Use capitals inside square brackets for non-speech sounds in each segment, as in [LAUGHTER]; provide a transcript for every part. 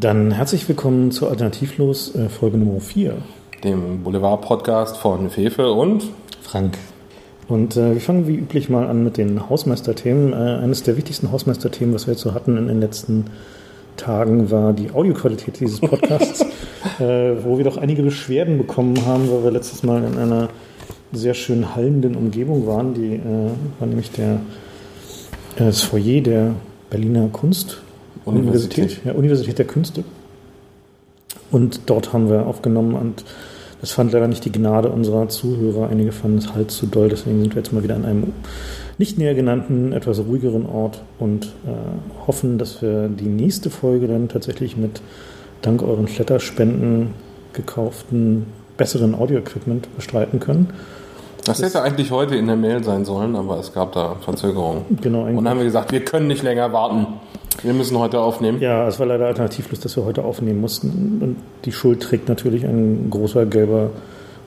Dann herzlich willkommen zu Alternativlos äh, Folge Nummer 4. Dem Boulevard-Podcast von Fefe und Frank. Und äh, wir fangen wie üblich mal an mit den Hausmeisterthemen. Äh, eines der wichtigsten Hausmeisterthemen, was wir jetzt so hatten in den letzten Tagen, war die Audioqualität dieses Podcasts, [LAUGHS] äh, wo wir doch einige Beschwerden bekommen haben, weil wir letztes Mal in einer sehr schön hallenden Umgebung waren. Die äh, war nämlich der, äh, das Foyer der Berliner Kunst Universität. Universität, ja, Universität der Künste. Und dort haben wir aufgenommen und das fand leider nicht die Gnade unserer Zuhörer. Einige fanden es halt zu doll, deswegen sind wir jetzt mal wieder an einem nicht näher genannten, etwas ruhigeren Ort und äh, hoffen, dass wir die nächste Folge dann tatsächlich mit dank euren Flatterspenden gekauften besseren Audio-Equipment bestreiten können. Das, hätte eigentlich heute in der Mail sein sollen, aber es gab da Verzögerungen. Genau. Und dann haben wir gesagt, wir können nicht länger warten. Wir müssen heute aufnehmen. Ja, es war leider alternativlos, dass wir heute aufnehmen mussten. Und die Schuld trägt natürlich ein großer gelber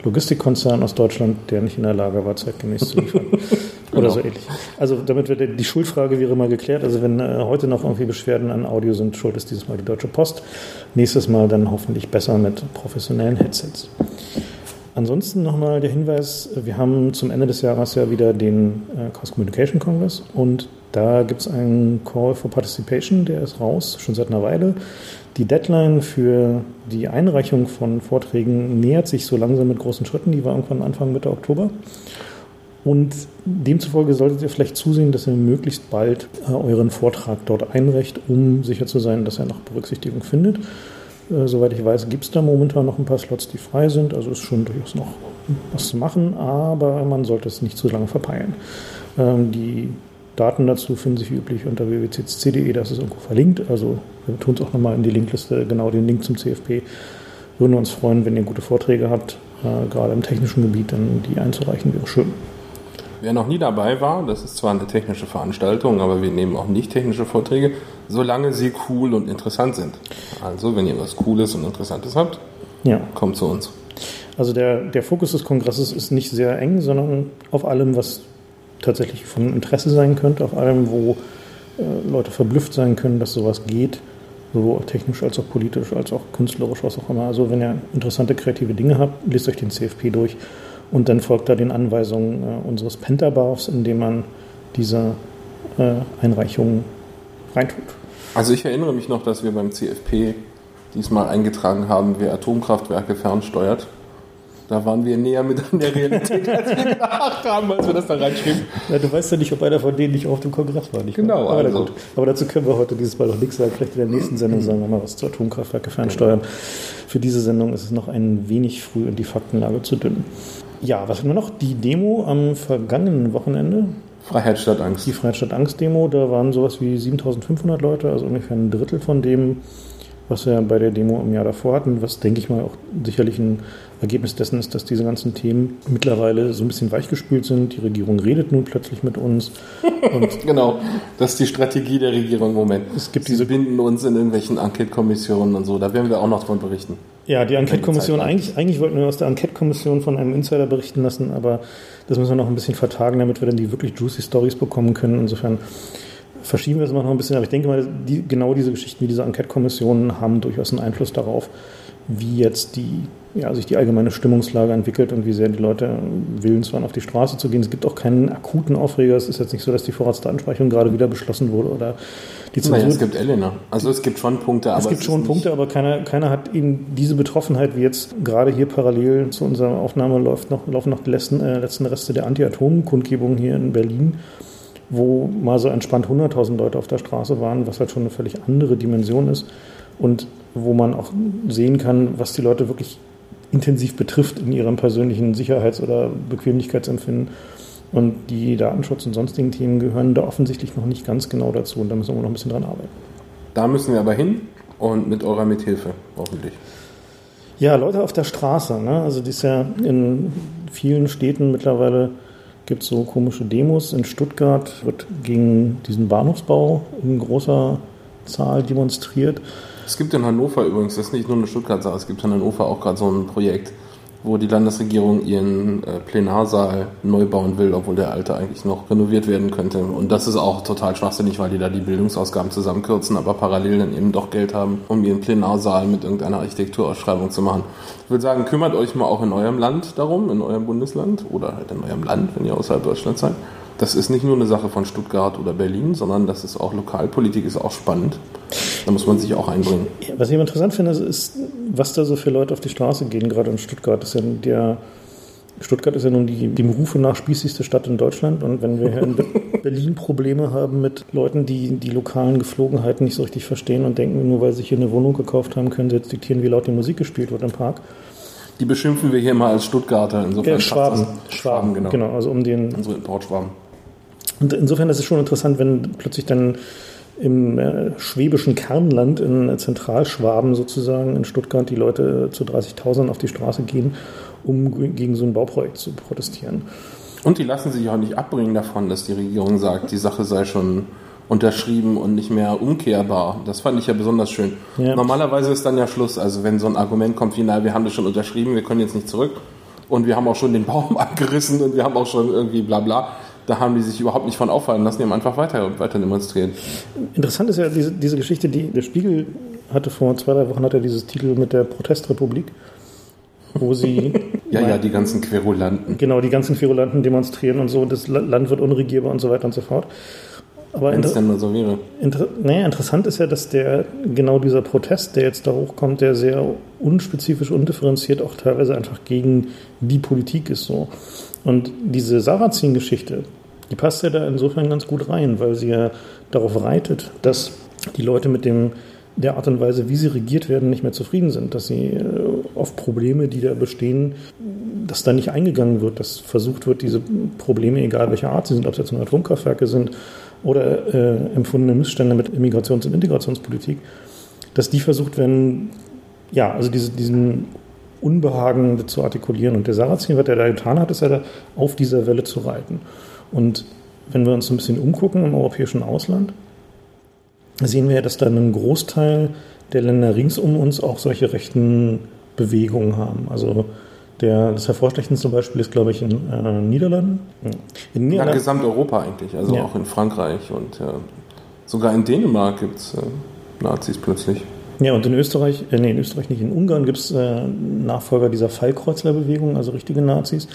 Logistikkonzern aus Deutschland, der nicht in der Lage war, zeitgemäß zu liefern. [LAUGHS] Oder genau. so ähnlich. Also damit wird die Schuldfrage wäre mal geklärt. Also wenn äh, heute noch irgendwie Beschwerden an Audio sind, schuld ist dieses Mal die Deutsche Post. Nächstes Mal dann hoffentlich besser mit professionellen Headsets. Ansonsten nochmal der Hinweis, wir haben zum Ende des Jahres ja wieder den äh, Chaos Communication Congress und da gibt es einen Call for Participation, der ist raus, schon seit einer Weile. Die Deadline für die Einreichung von Vorträgen nähert sich so langsam mit großen Schritten. Die war irgendwann Anfang Mitte Oktober. Und demzufolge solltet ihr vielleicht zusehen, dass ihr möglichst bald äh, euren Vortrag dort einreicht, um sicher zu sein, dass er noch Berücksichtigung findet. Äh, soweit ich weiß, gibt es da momentan noch ein paar Slots, die frei sind. Also ist schon durchaus noch was zu machen, aber man sollte es nicht zu lange verpeilen. Ähm, die Daten dazu finden sich üblich unter www.ccc.de, das ist irgendwo verlinkt. Also wir tun es auch nochmal in die Linkliste, genau den Link zum CFP. Würden wir uns freuen, wenn ihr gute Vorträge habt, äh, gerade im technischen Gebiet, dann die einzureichen, wäre schön. Wer noch nie dabei war, das ist zwar eine technische Veranstaltung, aber wir nehmen auch nicht technische Vorträge, solange sie cool und interessant sind. Also, wenn ihr was Cooles und Interessantes habt, ja. kommt zu uns. Also der, der Fokus des Kongresses ist nicht sehr eng, sondern auf allem, was tatsächlich von Interesse sein könnte, auf allem, wo äh, Leute verblüfft sein können, dass sowas geht, sowohl technisch als auch politisch, als auch künstlerisch, was auch immer. Also wenn ihr interessante kreative Dinge habt, lest euch den CFP durch und dann folgt da den Anweisungen äh, unseres Pentabarfs, indem man diese äh, Einreichungen reintut. Also ich erinnere mich noch, dass wir beim CFP diesmal eingetragen haben, wer Atomkraftwerke fernsteuert. Da waren wir näher mit an der Realität, als wir gedacht haben, als wir das da reinschrieben. Ja, du weißt ja nicht, ob einer von denen nicht auf dem Kongress war. Nicht genau. Aber, also. gut. Aber dazu können wir heute dieses Mal noch nichts sagen. Vielleicht in der nächsten Sendung sagen wir mal was zu Atomkraftwerke fernsteuern. Für diese Sendung ist es noch ein wenig früh und die Faktenlage zu dünn. Ja, was haben wir noch? Die Demo am vergangenen Wochenende. Freiheit statt Angst. Die Freiheit statt Angst Demo, da waren sowas wie 7500 Leute, also ungefähr ein Drittel von dem, was wir bei der Demo im Jahr davor hatten, was denke ich mal auch sicherlich ein Ergebnis dessen ist, dass diese ganzen Themen mittlerweile so ein bisschen weichgespült sind. Die Regierung redet nun plötzlich mit uns. [LAUGHS] genau, das ist die Strategie der Regierung im Moment. Es gibt diese binden uns in irgendwelchen Enquete-Kommissionen und so. Da werden wir auch noch davon berichten. Ja, die Enquete-Kommission, eigentlich, eigentlich wollten wir aus der Enquete-Kommission von einem Insider berichten lassen, aber das müssen wir noch ein bisschen vertagen, damit wir dann die wirklich juicy Stories bekommen können. Insofern verschieben wir es noch ein bisschen, aber ich denke mal, die, genau diese Geschichten wie diese Enquete-Kommissionen haben durchaus einen Einfluss darauf, wie jetzt die ja, sich die allgemeine Stimmungslage entwickelt und wie sehr die Leute willens waren, auf die Straße zu gehen. Es gibt auch keinen akuten Aufreger. Es ist jetzt nicht so, dass die Vorratsdatenspeicherung gerade wieder beschlossen wurde oder die Zensur. Naja, es gibt Elena. Also es gibt schon Punkte, aber es gibt schon Punkte, aber keiner, keiner hat eben diese Betroffenheit, wie jetzt gerade hier parallel zu unserer Aufnahme läuft noch, laufen noch die letzten, äh, letzten Reste der Anti-Atom-Kundgebung hier in Berlin wo mal so entspannt 100.000 Leute auf der Straße waren, was halt schon eine völlig andere Dimension ist und wo man auch sehen kann, was die Leute wirklich intensiv betrifft in ihrem persönlichen Sicherheits- oder Bequemlichkeitsempfinden. Und die Datenschutz und sonstigen Themen gehören da offensichtlich noch nicht ganz genau dazu und da müssen wir noch ein bisschen dran arbeiten. Da müssen wir aber hin und mit eurer Mithilfe, hoffentlich. Ja, Leute auf der Straße. Ne? Also, das ist ja in vielen Städten mittlerweile gibt es so komische Demos. In Stuttgart wird gegen diesen Bahnhofsbau in großer Zahl demonstriert. Es gibt in Hannover übrigens, das ist nicht nur eine Stuttgart-Sache, es gibt in Hannover auch gerade so ein Projekt, wo die Landesregierung ihren äh, Plenarsaal neu bauen will, obwohl der alte eigentlich noch renoviert werden könnte. Und das ist auch total schwachsinnig, weil die da die Bildungsausgaben zusammenkürzen, aber parallel dann eben doch Geld haben, um ihren Plenarsaal mit irgendeiner Architekturausschreibung zu machen. Ich würde sagen, kümmert euch mal auch in eurem Land darum, in eurem Bundesland oder halt in eurem Land, wenn ihr außerhalb Deutschlands seid. Das ist nicht nur eine Sache von Stuttgart oder Berlin, sondern das ist auch Lokalpolitik, ist auch spannend. Da muss man sich auch einbringen. Was ich immer interessant finde, ist, was da so für Leute auf die Straße gehen, gerade in Stuttgart. Das ist ja der, Stuttgart ist ja nun die dem Rufe nach spießigste Stadt in Deutschland. Und wenn wir hier in [LAUGHS] Berlin Probleme haben mit Leuten, die die lokalen Geflogenheiten nicht so richtig verstehen und denken, nur weil sie sich hier eine Wohnung gekauft haben, können sie jetzt diktieren, wie laut die Musik gespielt wird im Park. Die beschimpfen wir hier mal als Stuttgarter. Insofern ja, Schwaben. Schwaben, Schwaben, genau. genau. Also um den. Unsere Importschwaben. Und insofern ist es schon interessant, wenn plötzlich dann im äh, schwäbischen Kernland in Zentralschwaben sozusagen in Stuttgart die Leute zu 30.000 auf die Straße gehen, um gegen so ein Bauprojekt zu protestieren. Und die lassen sich auch nicht abbringen davon, dass die Regierung sagt, die Sache sei schon unterschrieben und nicht mehr umkehrbar. Das fand ich ja besonders schön. Ja. Normalerweise ist dann ja Schluss. Also wenn so ein Argument kommt wie, na, wir haben das schon unterschrieben, wir können jetzt nicht zurück und wir haben auch schon den Baum [LAUGHS] abgerissen und wir haben auch schon irgendwie bla bla da haben die sich überhaupt nicht von auffallen lassen, die haben einfach weiter, weiter demonstriert. Interessant ist ja diese, diese Geschichte, die der Spiegel hatte vor zwei, drei Wochen hat er dieses Titel mit der Protestrepublik, wo sie. [LAUGHS] ja, ja, die ganzen Querulanten. Genau, die ganzen Querulanten demonstrieren und so, das Land wird unregierbar und so weiter und so fort. Aber Wenn es denn mal so wäre. Inter naja, interessant ist ja, dass der genau dieser Protest, der jetzt da hochkommt, der sehr unspezifisch, undifferenziert auch teilweise einfach gegen die Politik ist so. Und diese Sarrazin-Geschichte, die passt ja da insofern ganz gut rein, weil sie ja darauf reitet, dass die Leute mit dem der Art und Weise, wie sie regiert werden, nicht mehr zufrieden sind, dass sie äh, auf Probleme, die da bestehen, dass da nicht eingegangen wird, dass versucht wird, diese Probleme, egal welcher Art sie sind, ob es jetzt nur Atomkraftwerke sind oder äh, empfundene Missstände mit Immigrations- und Integrationspolitik, dass die versucht werden, ja, also diese, diesen Unbehagen zu artikulieren. Und der Sarrazin, was er da getan hat, ist ja da auf dieser Welle zu reiten. Und wenn wir uns ein bisschen umgucken im europäischen Ausland, sehen wir ja, dass dann ein Großteil der Länder rings um uns auch solche rechten Bewegungen haben. Also der, das hervorstechendste Beispiel ist, glaube ich, in äh, Niederlanden. In Niederlanden. Ja, Gesamteuropa eigentlich, also ja. auch in Frankreich und äh, sogar in Dänemark gibt es äh, Nazis plötzlich. Ja, und in Österreich, äh, nee, in Österreich nicht, in Ungarn gibt es äh, Nachfolger dieser Fallkreuzler-Bewegung, also richtige Nazis.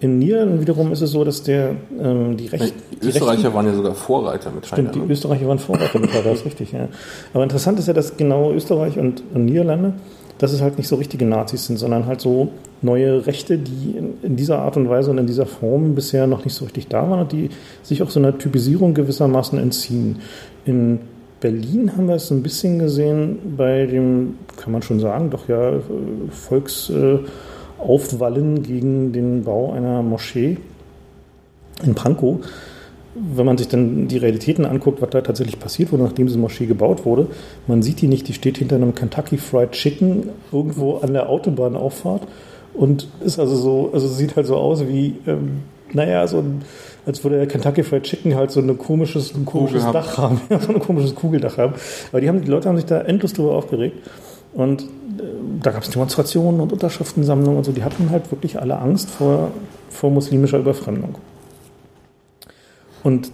In Niederlanden wiederum ist es so, dass der, ähm, die, Recht, die Österreicher Rechten, waren ja sogar Vorreiter mit Stimmt, die? Österreicher waren Vorreiter mit Heiner, das ist richtig, ja. Aber interessant ist ja, dass genau Österreich und, und Niederlande, dass es halt nicht so richtige Nazis sind, sondern halt so neue Rechte, die in, in, dieser Art und Weise und in dieser Form bisher noch nicht so richtig da waren und die sich auch so einer Typisierung gewissermaßen entziehen. In Berlin haben wir es ein bisschen gesehen bei dem, kann man schon sagen, doch ja, Volksaufwallen gegen den Bau einer Moschee in Pankow. Wenn man sich dann die Realitäten anguckt, was da tatsächlich passiert wurde, nachdem diese Moschee gebaut wurde, man sieht die nicht, die steht hinter einem Kentucky Fried Chicken irgendwo an der Autobahnauffahrt und ist also so, also sieht halt so aus wie, ähm, naja, so ein als würde der Kentucky Fried Chicken halt so ein komisches, ein komisches Dach haben, [LAUGHS] so ein komisches Kugeldach haben. Aber die, haben, die Leute haben sich da endlos drüber aufgeregt. Und da gab es Demonstrationen und Unterschriftensammlungen und so. Die hatten halt wirklich alle Angst vor, vor muslimischer Überfremdung. Und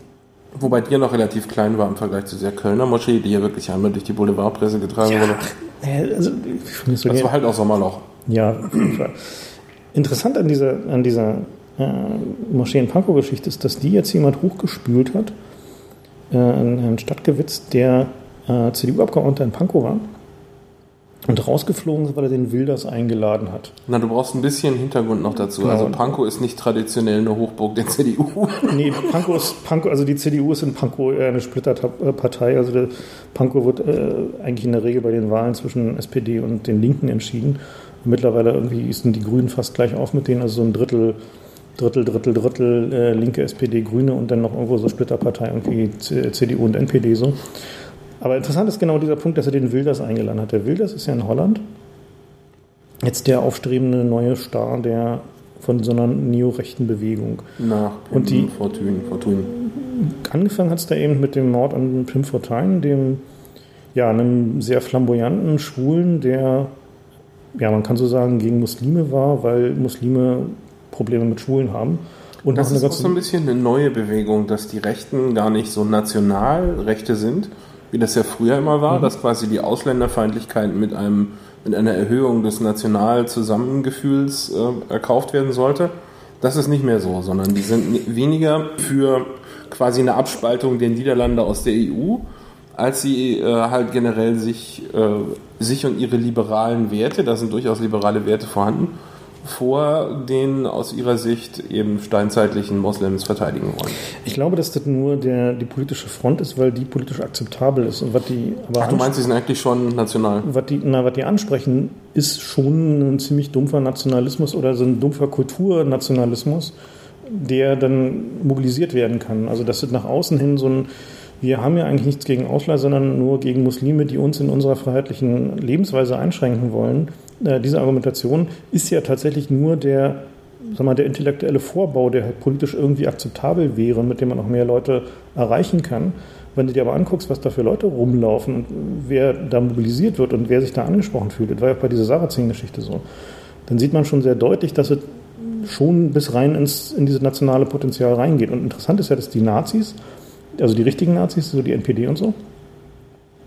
Wobei die ja noch relativ klein war im Vergleich zu der Kölner Moschee, die ja wirklich einmal durch die Boulevardpresse getragen ja, wurde. Also, so das war halt auch Sommerloch. Ja, auf jeden Fall. Interessant an dieser, an dieser äh, Moscheen-Pankow-Geschichte ist, dass die jetzt jemand hochgespült hat, äh, ein Stadtgewitz, der äh, CDU-Abgeordneter in Pankow war und rausgeflogen ist, weil er den Wilders eingeladen hat. Na, du brauchst ein bisschen Hintergrund noch dazu. Genau. Also Pankow ist nicht traditionell eine Hochburg der CDU. [LAUGHS] Nee, Pankow ist, Pankow, also die CDU ist in Pankow eher eine Splitterpartei. Also der Pankow wird äh, eigentlich in der Regel bei den Wahlen zwischen SPD und den Linken entschieden. Mittlerweile irgendwie sind die Grünen fast gleich auf mit denen, also so ein Drittel Drittel, Drittel, Drittel äh, linke SPD, Grüne und dann noch irgendwo so Splitterpartei, irgendwie CDU und NPD so. Aber interessant ist genau dieser Punkt, dass er den Wilders eingeladen hat. Der Wilders ist ja in Holland jetzt der aufstrebende neue Star der von so einer neorechten Bewegung. Nach Pim und die Fortune, Fortune. Angefangen hat es da eben mit dem Mord an Pim Fortuyn, dem ja, einem sehr flamboyanten Schwulen, der ja, man kann so sagen, gegen Muslime war, weil Muslime Probleme mit Schwulen haben. Und das ist auch so ein bisschen eine neue Bewegung, dass die Rechten gar nicht so Nationalrechte sind, wie das ja früher immer war, mhm. dass quasi die Ausländerfeindlichkeit mit einem mit einer Erhöhung des Nationalzusammengefühls äh, erkauft werden sollte. Das ist nicht mehr so, sondern die sind weniger für quasi eine Abspaltung der Niederlande aus der EU, als sie äh, halt generell sich, äh, sich und ihre liberalen Werte, da sind durchaus liberale Werte vorhanden, vor den aus ihrer Sicht eben steinzeitlichen Moslems verteidigen wollen. Ich glaube, dass das nur der, die politische Front ist, weil die politisch akzeptabel ist. Und was die aber Ach, du meinst, sie sind eigentlich schon national? Was die, na, was die ansprechen, ist schon ein ziemlich dumpfer Nationalismus oder so ein dumpfer Kulturnationalismus, der dann mobilisiert werden kann. Also dass das nach außen hin so ein wir haben ja eigentlich nichts gegen Ausleiher, sondern nur gegen Muslime, die uns in unserer freiheitlichen Lebensweise einschränken wollen äh, diese Argumentation ist ja tatsächlich nur der, sag mal, der intellektuelle Vorbau, der halt politisch irgendwie akzeptabel wäre, mit dem man auch mehr Leute erreichen kann. Wenn du dir aber anguckst, was da für Leute rumlaufen und wer da mobilisiert wird und wer sich da angesprochen fühlt, das war ja bei dieser Sarrazin-Geschichte so, dann sieht man schon sehr deutlich, dass es schon bis rein ins, in dieses nationale Potenzial reingeht. Und interessant ist ja, dass die Nazis, also die richtigen Nazis, so die NPD und so,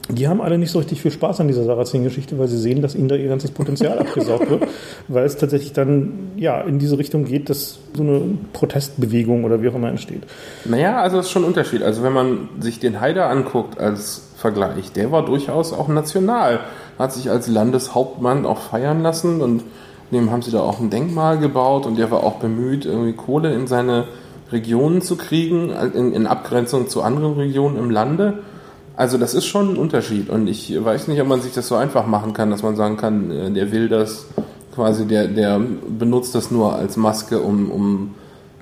die haben alle nicht so richtig viel Spaß an dieser Sarrazin-Geschichte, weil sie sehen, dass ihnen da ihr ganzes Potenzial [LAUGHS] abgesaugt wird, weil es tatsächlich dann ja in diese Richtung geht, dass so eine Protestbewegung oder wie auch immer entsteht. Naja, also es ist schon ein Unterschied. Also wenn man sich den Haider anguckt als Vergleich, der war durchaus auch national, hat sich als Landeshauptmann auch feiern lassen und dem haben sie da auch ein Denkmal gebaut und der war auch bemüht, irgendwie Kohle in seine Regionen zu kriegen, in, in Abgrenzung zu anderen Regionen im Lande. Also das ist schon ein Unterschied und ich weiß nicht, ob man sich das so einfach machen kann, dass man sagen kann, äh, der will das quasi, der, der benutzt das nur als Maske, um, um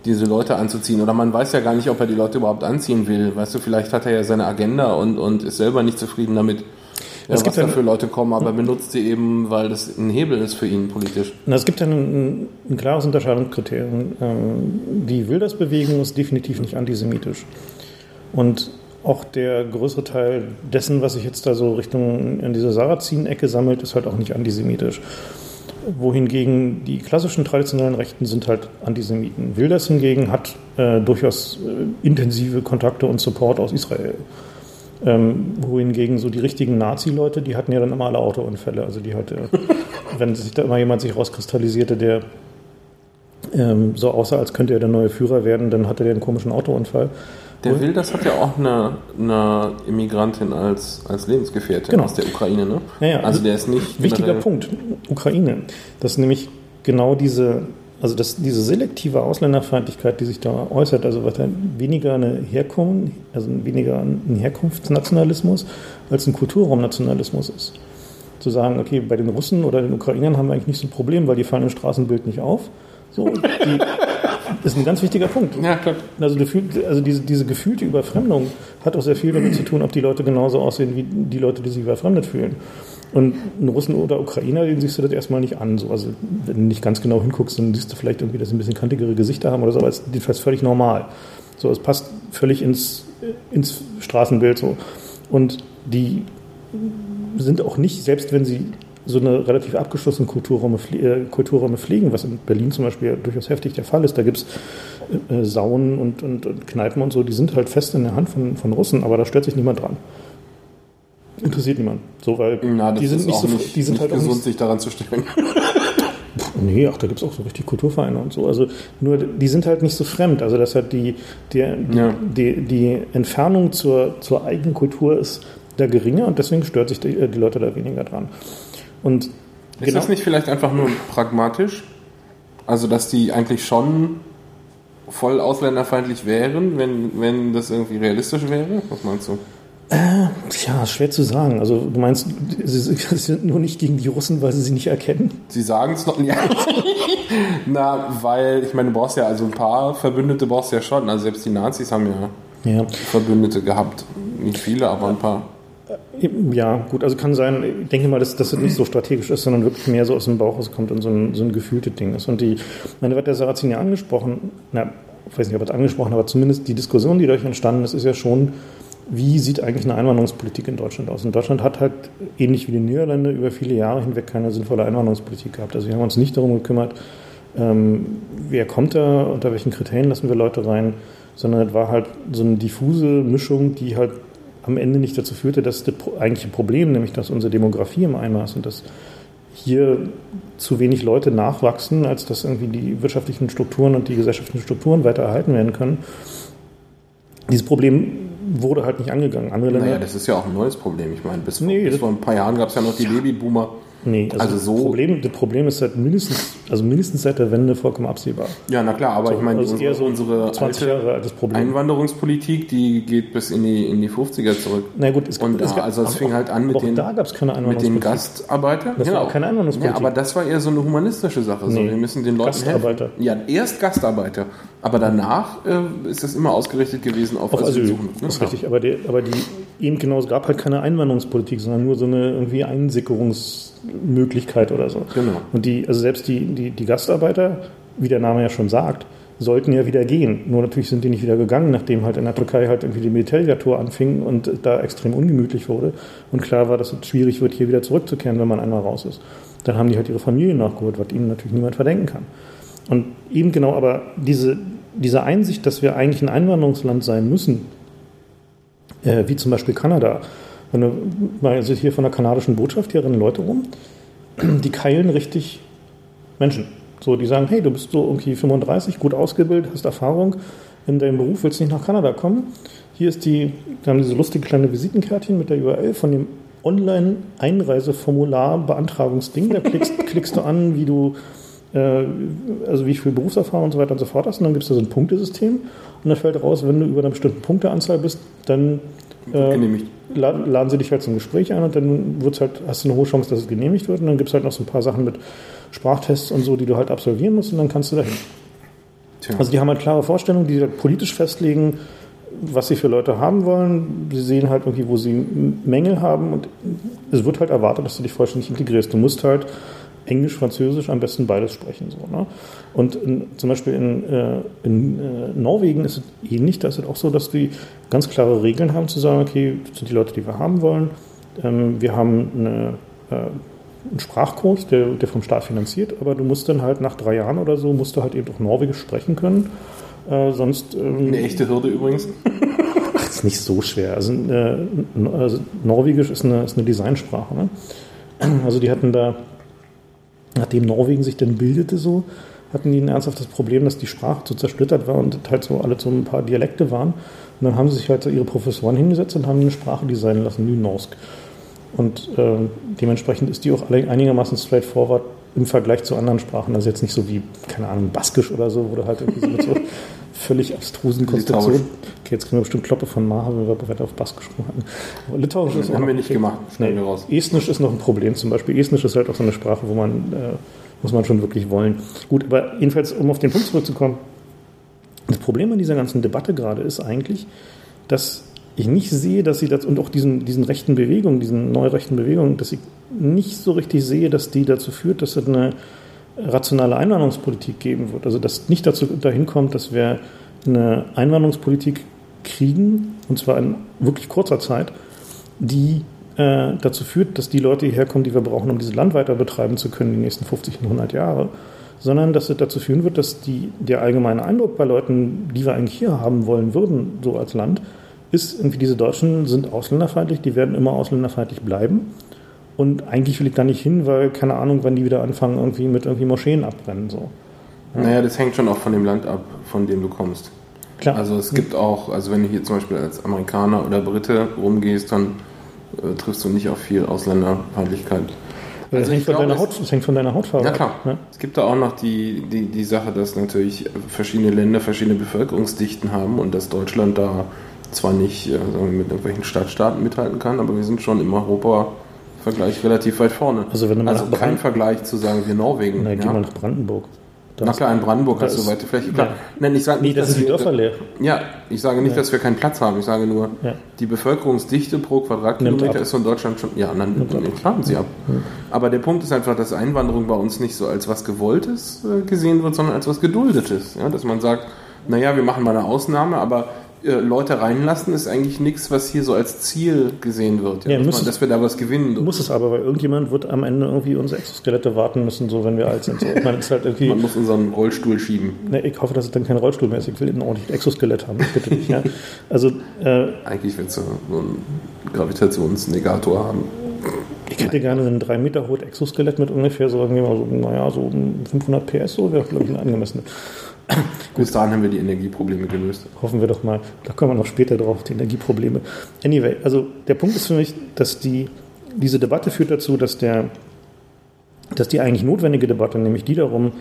diese Leute anzuziehen. Oder man weiß ja gar nicht, ob er die Leute überhaupt anziehen will. Weißt du, vielleicht hat er ja seine Agenda und, und ist selber nicht zufrieden damit, ja, es was da für Leute kommen, aber benutzt sie eben, weil das ein Hebel ist für ihn politisch. Na, es gibt ja ein, ein klares Unterscheidungskriterium. Ähm, die Wildersbewegung ist definitiv nicht antisemitisch. Und auch der größere Teil dessen, was sich jetzt da so Richtung in diese Sarazin-Ecke sammelt, ist halt auch nicht antisemitisch. Wohingegen die klassischen traditionellen Rechten sind halt Antisemiten. Wilders hingegen hat äh, durchaus äh, intensive Kontakte und Support aus Israel. Ähm, wohingegen so die richtigen Nazi-Leute, die hatten ja dann immer alle Autounfälle. Also die hatte, [LAUGHS] wenn sich da immer jemand sich rauskristallisierte, der ähm, so aussah, als könnte er der neue Führer werden, dann hatte der einen komischen Autounfall. Der Wilders hat ja auch eine, eine Immigrantin als, als Lebensgefährtin genau. aus der Ukraine, ne? Ja, ja. Also der ist nicht. Wichtiger Punkt. Ukraine. Das ist nämlich genau diese, also das, diese selektive Ausländerfeindlichkeit, die sich da äußert, also was weniger eine Herkunft, also weniger ein Herkunftsnationalismus als ein Kulturraumnationalismus ist. Zu sagen, okay, bei den Russen oder den Ukrainern haben wir eigentlich nicht so ein Problem, weil die fallen im Straßenbild nicht auf. So, die, ist ein ganz wichtiger Punkt. Ja, klar. Also, also diese, diese gefühlte Überfremdung hat auch sehr viel damit zu tun, ob die Leute genauso aussehen wie die Leute, die sich überfremdet fühlen. Und einen Russen oder Ukrainer, den siehst du das erstmal nicht an. So, also wenn du nicht ganz genau hinguckst, dann siehst du vielleicht irgendwie, dass sie ein bisschen kantigere Gesichter haben oder so, aber es ist jedenfalls völlig normal. So, es passt völlig ins, ins Straßenbild so. Und die sind auch nicht, selbst wenn sie so eine relativ abgeschlossene Kulturräume, äh, Kulturräume pflegen, was in Berlin zum Beispiel durchaus heftig der Fall ist. Da gibt es äh, Saunen und, und, und, Kneipen und so, die sind halt fest in der Hand von, von Russen, aber da stört sich niemand dran. Interessiert niemand. So, weil Na, die sind nicht so nicht, die sind nicht halt gesund, nicht, sich daran zu stellen. [LAUGHS] Nee, ach, da gibt es auch so richtig Kulturvereine und so. Also nur, die sind halt nicht so fremd. Also das hat die, die, ja. die, die Entfernung zur, zur eigenen Kultur ist da geringer und deswegen stört sich die, die Leute da weniger dran. Und ist genau. das nicht vielleicht einfach nur pragmatisch? Also, dass die eigentlich schon voll ausländerfeindlich wären, wenn, wenn das irgendwie realistisch wäre? Was meinst du? Äh, ja, schwer zu sagen. Also du meinst, sie sind nur nicht gegen die Russen, weil sie sie nicht erkennen? Sie sagen es noch nicht. [LAUGHS] Na, weil, ich meine, du brauchst ja, also ein paar Verbündete brauchst du ja schon. Also selbst die Nazis haben ja, ja. Verbündete gehabt. Nicht viele, aber ein paar. Ja, gut, also kann sein, ich denke mal, dass das nicht so strategisch ist, sondern wirklich mehr so aus dem Bauch rauskommt und so ein, so ein gefühltes Ding ist. Und die, meine, wird der Sarrazin ja angesprochen, na, ich weiß nicht, ob er es angesprochen, aber zumindest die Diskussion, die dadurch entstanden ist, ist ja schon wie sieht eigentlich eine Einwanderungspolitik in Deutschland aus? Und Deutschland hat halt ähnlich wie die Niederlande über viele Jahre hinweg keine sinnvolle Einwanderungspolitik gehabt. Also wir haben uns nicht darum gekümmert, ähm, wer kommt da, unter welchen Kriterien lassen wir Leute rein, sondern es war halt so eine diffuse Mischung, die halt am Ende nicht dazu führte, dass das eigentliche Problem, nämlich dass unsere Demografie im Einmaß und dass hier zu wenig Leute nachwachsen, als dass irgendwie die wirtschaftlichen Strukturen und die gesellschaftlichen Strukturen weiter erhalten werden können. Dieses Problem wurde halt nicht angegangen. Andere Länder. Naja, das ist ja auch ein neues Problem. Ich meine, bis, nee, bis vor ein paar Jahren gab es ja noch die ja. Babyboomer. Nee, also, also so. Problem, das Problem ist seit mindestens, also mindestens seit der Wende vollkommen absehbar. Ja, na klar, aber so, ich meine, also unsere, so unsere alte Einwanderungspolitik, die geht bis in die, in die 50er zurück. Na gut, es, Und es gab, also es fing halt an mit den, da gab's keine mit den Gastarbeitern. Das genau. war auch keine Einwanderungspolitik. Ja, aber das war eher so eine humanistische Sache. So, nee, wir müssen den Leuten Gastarbeiter. helfen. Ja, erst Gastarbeiter. Aber danach äh, ist das immer ausgerichtet gewesen auf, auf Asyl. Ne? Das ist richtig, aber, die, aber die, eben genau, es gab halt keine Einwanderungspolitik, sondern nur so eine irgendwie Einsickerungsmöglichkeit oder so. Genau. Und die, also selbst die, die, die Gastarbeiter, wie der Name ja schon sagt, sollten ja wieder gehen. Nur natürlich sind die nicht wieder gegangen, nachdem halt in der Türkei halt irgendwie die Militärdiktatur anfing und da extrem ungemütlich wurde. Und klar war, dass es schwierig wird, hier wieder zurückzukehren, wenn man einmal raus ist. Dann haben die halt ihre Familien nachgeholt, was ihnen natürlich niemand verdenken kann. Und eben genau aber diese, diese Einsicht, dass wir eigentlich ein Einwanderungsland sein müssen, wie zum Beispiel Kanada. Wenn du also hier von der kanadischen Botschaft, hier rennen Leute rum, die keilen richtig Menschen. So, die sagen, hey, du bist so irgendwie 35, gut ausgebildet, hast Erfahrung in deinem Beruf, willst nicht nach Kanada kommen? Hier ist die, da haben diese lustige kleine Visitenkärtchen mit der URL von dem Online-Einreiseformular Beantragungsding. Da klickst, klickst du an, wie du äh, also wie viel Berufserfahrung und so weiter und so fort hast. Und dann gibt es da so ein Punktesystem und dann fällt raus, wenn du über einer bestimmten Punkteanzahl bist, dann äh, laden sie dich halt zum Gespräch ein und dann wird's halt, hast du eine hohe Chance, dass es genehmigt wird. Und dann gibt es halt noch so ein paar Sachen mit Sprachtests und so, die du halt absolvieren musst und dann kannst du dahin. Tja. Also die haben halt klare Vorstellungen, die halt politisch festlegen, was sie für Leute haben wollen. Sie sehen halt irgendwie, wo sie Mängel haben und es wird halt erwartet, dass du dich vollständig integrierst. Du musst halt Englisch, Französisch, am besten beides sprechen. So, ne? Und in, zum Beispiel in, äh, in äh, Norwegen ist es ähnlich. Da ist es auch so, dass die ganz klare Regeln haben, zu sagen, okay, das sind die Leute, die wir haben wollen. Ähm, wir haben eine, äh, einen Sprachkurs, der, der vom Staat finanziert, aber du musst dann halt nach drei Jahren oder so, musst du halt eben auch Norwegisch sprechen können. Äh, sonst, ähm, eine echte Hürde übrigens. [LAUGHS] Ach, ist nicht so schwer. Also, äh, also Norwegisch ist eine, ist eine Designsprache. Ne? Also die hatten da nachdem Norwegen sich dann bildete so, hatten die ein ernsthaftes Problem, dass die Sprache zu zersplittert war und halt so alle so ein paar Dialekte waren. Und dann haben sie sich halt so ihre Professoren hingesetzt und haben eine Sprache designen lassen, Nynorsk. Und äh, dementsprechend ist die auch einigermaßen straightforward im Vergleich zu anderen Sprachen. Also jetzt nicht so wie, keine Ahnung, Baskisch oder so, wo du halt irgendwie so mit so [LAUGHS] völlig abstrusen Konstruktionen. Okay, jetzt kriegen wir bestimmt Kloppe von Maha, wenn wir weiter auf Baskisch hatten. Aber Litauisch ist haben wir nicht gemacht. Nee, raus. Estnisch ist noch ein Problem zum Beispiel. Estnisch ist halt auch so eine Sprache, wo man, äh, muss man schon wirklich wollen. Gut, aber jedenfalls, um auf den Punkt zurückzukommen, das Problem an dieser ganzen Debatte gerade ist eigentlich, dass ich nicht sehe, dass sie das, und auch diesen, diesen rechten Bewegungen, diesen neurechten Bewegungen, dass ich nicht so richtig sehe, dass die dazu führt, dass es eine rationale Einwanderungspolitik geben wird. Also dass nicht dazu dahin kommt, dass wir eine Einwanderungspolitik kriegen, und zwar in wirklich kurzer Zeit, die äh, dazu führt, dass die Leute hierher kommen, die wir brauchen, um dieses Land weiter betreiben zu können, die nächsten 50 und 100 Jahre, sondern dass es dazu führen wird, dass die, der allgemeine Eindruck bei Leuten, die wir eigentlich hier haben wollen würden, so als Land, ist irgendwie, diese Deutschen sind ausländerfeindlich, die werden immer ausländerfeindlich bleiben. Und eigentlich will ich da nicht hin, weil keine Ahnung, wann die wieder anfangen, irgendwie mit irgendwie Moscheen abbrennen. So. Ja. Naja, das hängt schon auch von dem Land ab, von dem du kommst. Klar. Also es gibt auch, also wenn du hier zum Beispiel als Amerikaner oder Brite rumgehst, dann äh, triffst du nicht auf viel Ausländerfeindlichkeit. Also das, hängt von, glaub, deiner Haut, das hängt von deiner Hautfarbe ab. Ja klar. Ja? Es gibt da auch noch die, die, die Sache, dass natürlich verschiedene Länder verschiedene Bevölkerungsdichten haben und dass Deutschland da zwar nicht äh, mit irgendwelchen Stadtstaaten mithalten kann, aber wir sind schon im Europa-Vergleich relativ weit vorne. Also, wenn du also kein Vergleich zu sagen wie Norwegen. Nein, ja? geh mal nach Brandenburg. Na klar, in Brandenburg hast du weite Fläche. Klar. Ja. Nein, ich sage nicht, nee, das sind die Dörfer leer. Ja, ich sage nicht, ja. dass wir keinen Platz haben. Ich sage nur, ja. die Bevölkerungsdichte pro Quadratkilometer ist von Deutschland schon. Ja, dann nimmt sie ab. Aber der Punkt ist einfach, dass Einwanderung bei uns nicht so als was Gewolltes äh, gesehen wird, sondern als was Geduldetes. Dass man sagt, naja, wir machen mal eine Ausnahme, aber Leute reinlassen, ist eigentlich nichts, was hier so als Ziel gesehen wird. Ja, ja dass, man, dass, wir da was gewinnen. Muss es aber, weil irgendjemand wird am Ende irgendwie unsere Exoskelette warten müssen, so wenn wir alt sind. So. Man, halt man, muss unseren Rollstuhl schieben. Ne, ich hoffe, dass es dann kein Rollstuhl mehr ist. Ich will ein ordentliches Exoskelett haben. Bitte nicht. Ja. Also, äh, eigentlich willst du nur einen Gravitationsnegator haben. Ich hätte gerne ein 3 Meter hohes Exoskelett mit ungefähr so, irgendwie mal so, naja, so 500 PS, so wäre, glaube ich, ein angemessenes. [CLEARS THROAT] Bis dahin haben wir die Energieprobleme gelöst. Hoffen wir doch mal. Da kommen wir noch später drauf, die Energieprobleme. Anyway, also der Punkt ist für mich, dass die, diese Debatte führt dazu, dass, der, dass die eigentlich notwendige Debatte, nämlich die darum,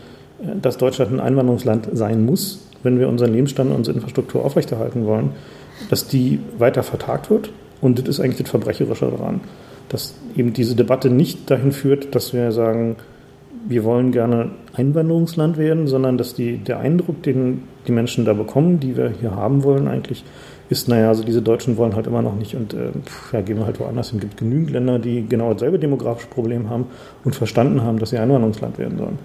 äh, dass Deutschland ein Einwanderungsland sein muss, wenn wir unseren Lebensstand und unsere Infrastruktur aufrechterhalten wollen, dass die weiter vertagt wird. Und das ist eigentlich das Verbrecherische daran. Dass eben diese Debatte nicht dahin führt, dass wir sagen, wir wollen gerne Einwanderungsland werden, sondern dass die, der Eindruck, den die Menschen da bekommen, die wir hier haben wollen, eigentlich ist, naja, also diese Deutschen wollen halt immer noch nicht und äh, ja, gehen wir halt woanders hin. Es gibt genügend Länder, die genau dasselbe demografische Problem haben und verstanden haben, dass sie Einwanderungsland werden sollen.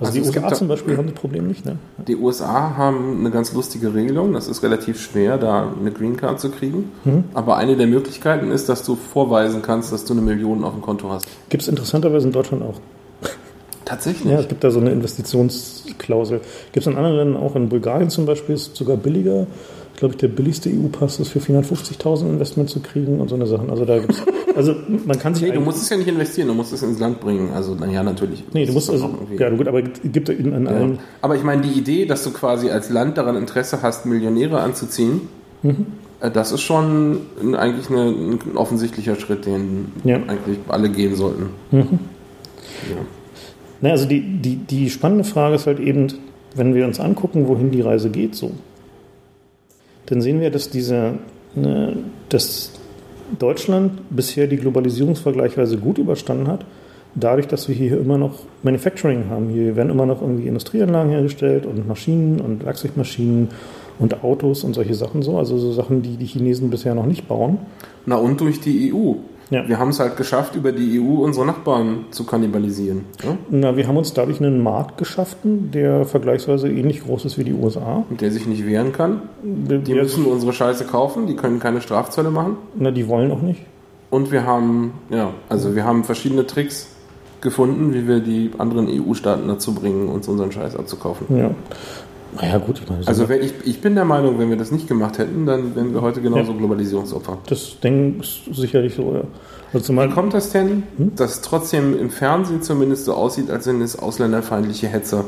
Also, also die USA zum Beispiel haben das Problem nicht. Ne? Die USA haben eine ganz lustige Regelung. Das ist relativ schwer, da eine Green Card zu kriegen. Mhm. Aber eine der Möglichkeiten ist, dass du vorweisen kannst, dass du eine Million auf dem Konto hast. Gibt es interessanterweise in Deutschland auch. Tatsächlich? Ja, es gibt da so eine Investitionsklausel. Gibt es in anderen Ländern auch, in Bulgarien zum Beispiel, ist es sogar billiger. Ich glaube, der billigste EU-Pass ist für 450.000 Investment zu kriegen und so eine Sachen. Also da gibt's, also man kann sich. Nee, du musst es ja nicht investieren, du musst es ins Land bringen. Also, naja, natürlich. Nee, du musst also, ja, gut, aber es gibt in, in ja. allen. Aber ich meine, die Idee, dass du quasi als Land daran Interesse hast, Millionäre anzuziehen, mhm. Äh, das ist schon eigentlich eine, ein offensichtlicher Schritt, den ja. eigentlich alle gehen sollten. Mhm. Ja. Na, also die, die, die spannende Frage ist halt eben, wenn wir uns angucken, wohin die Reise geht, so, dann sehen wir, dass diese, ne, dass Deutschland bisher die Globalisierung vergleichsweise gut überstanden hat, dadurch, dass wir hier immer noch Manufacturing haben. Hier werden immer noch irgendwie Industrieanlagen hergestellt und Maschinen und Werkzeugmaschinen und Autos und solche Sachen so, also so Sachen, die die Chinesen bisher noch nicht bauen. Na und durch die EU. Ja. Wir haben es halt geschafft, über die EU unsere Nachbarn zu kannibalisieren. Ja? Na, wir haben uns dadurch einen Markt geschaffen, der vergleichsweise ähnlich groß ist wie die USA. Und der sich nicht wehren kann. Die der müssen unsere Scheiße kaufen, die können keine Strafzölle machen. Na, die wollen auch nicht. Und wir haben, ja, also wir haben verschiedene Tricks gefunden, wie wir die anderen EU-Staaten dazu bringen, uns unseren Scheiß abzukaufen. Ja. Naja, gut, ich meine. Also, wenn ich, ich bin der Meinung, wenn wir das nicht gemacht hätten, dann wären wir heute genauso ja. Globalisierungsopfer. Das denke ich sicherlich so, ja. Also Wie kommt das denn, hm? dass trotzdem im Fernsehen zumindest so aussieht, als sind es ausländerfeindliche Hetzer,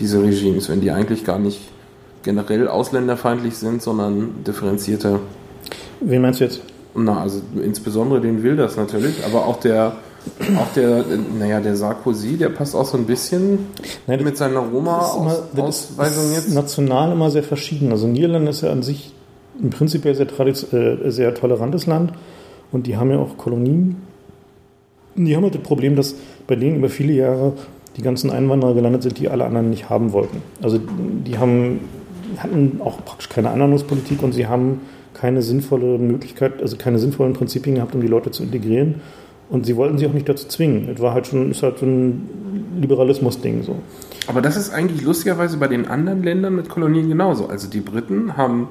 diese Regimes, wenn die eigentlich gar nicht generell ausländerfeindlich sind, sondern differenzierter? Wen meinst du jetzt? Na, also insbesondere den Wilders natürlich, aber auch der auch der, naja, der Sarkozy, der passt auch so ein bisschen Nein, mit seiner Roma-Ausweisung jetzt. National immer sehr verschieden. Also Niederlande ist ja an sich im Prinzip sehr, äh, sehr tolerantes Land und die haben ja auch Kolonien. Die haben halt das Problem, dass bei denen über viele Jahre die ganzen Einwanderer gelandet sind, die alle anderen nicht haben wollten. Also die haben, hatten auch praktisch keine Einwanderungspolitik und sie haben keine sinnvolle Möglichkeit, also keine sinnvollen Prinzipien gehabt, um die Leute zu integrieren. Und sie wollten sie auch nicht dazu zwingen. Es war halt schon, ist halt so ein Liberalismus-Ding so. Aber das ist eigentlich lustigerweise bei den anderen Ländern mit Kolonien genauso. Also die Briten haben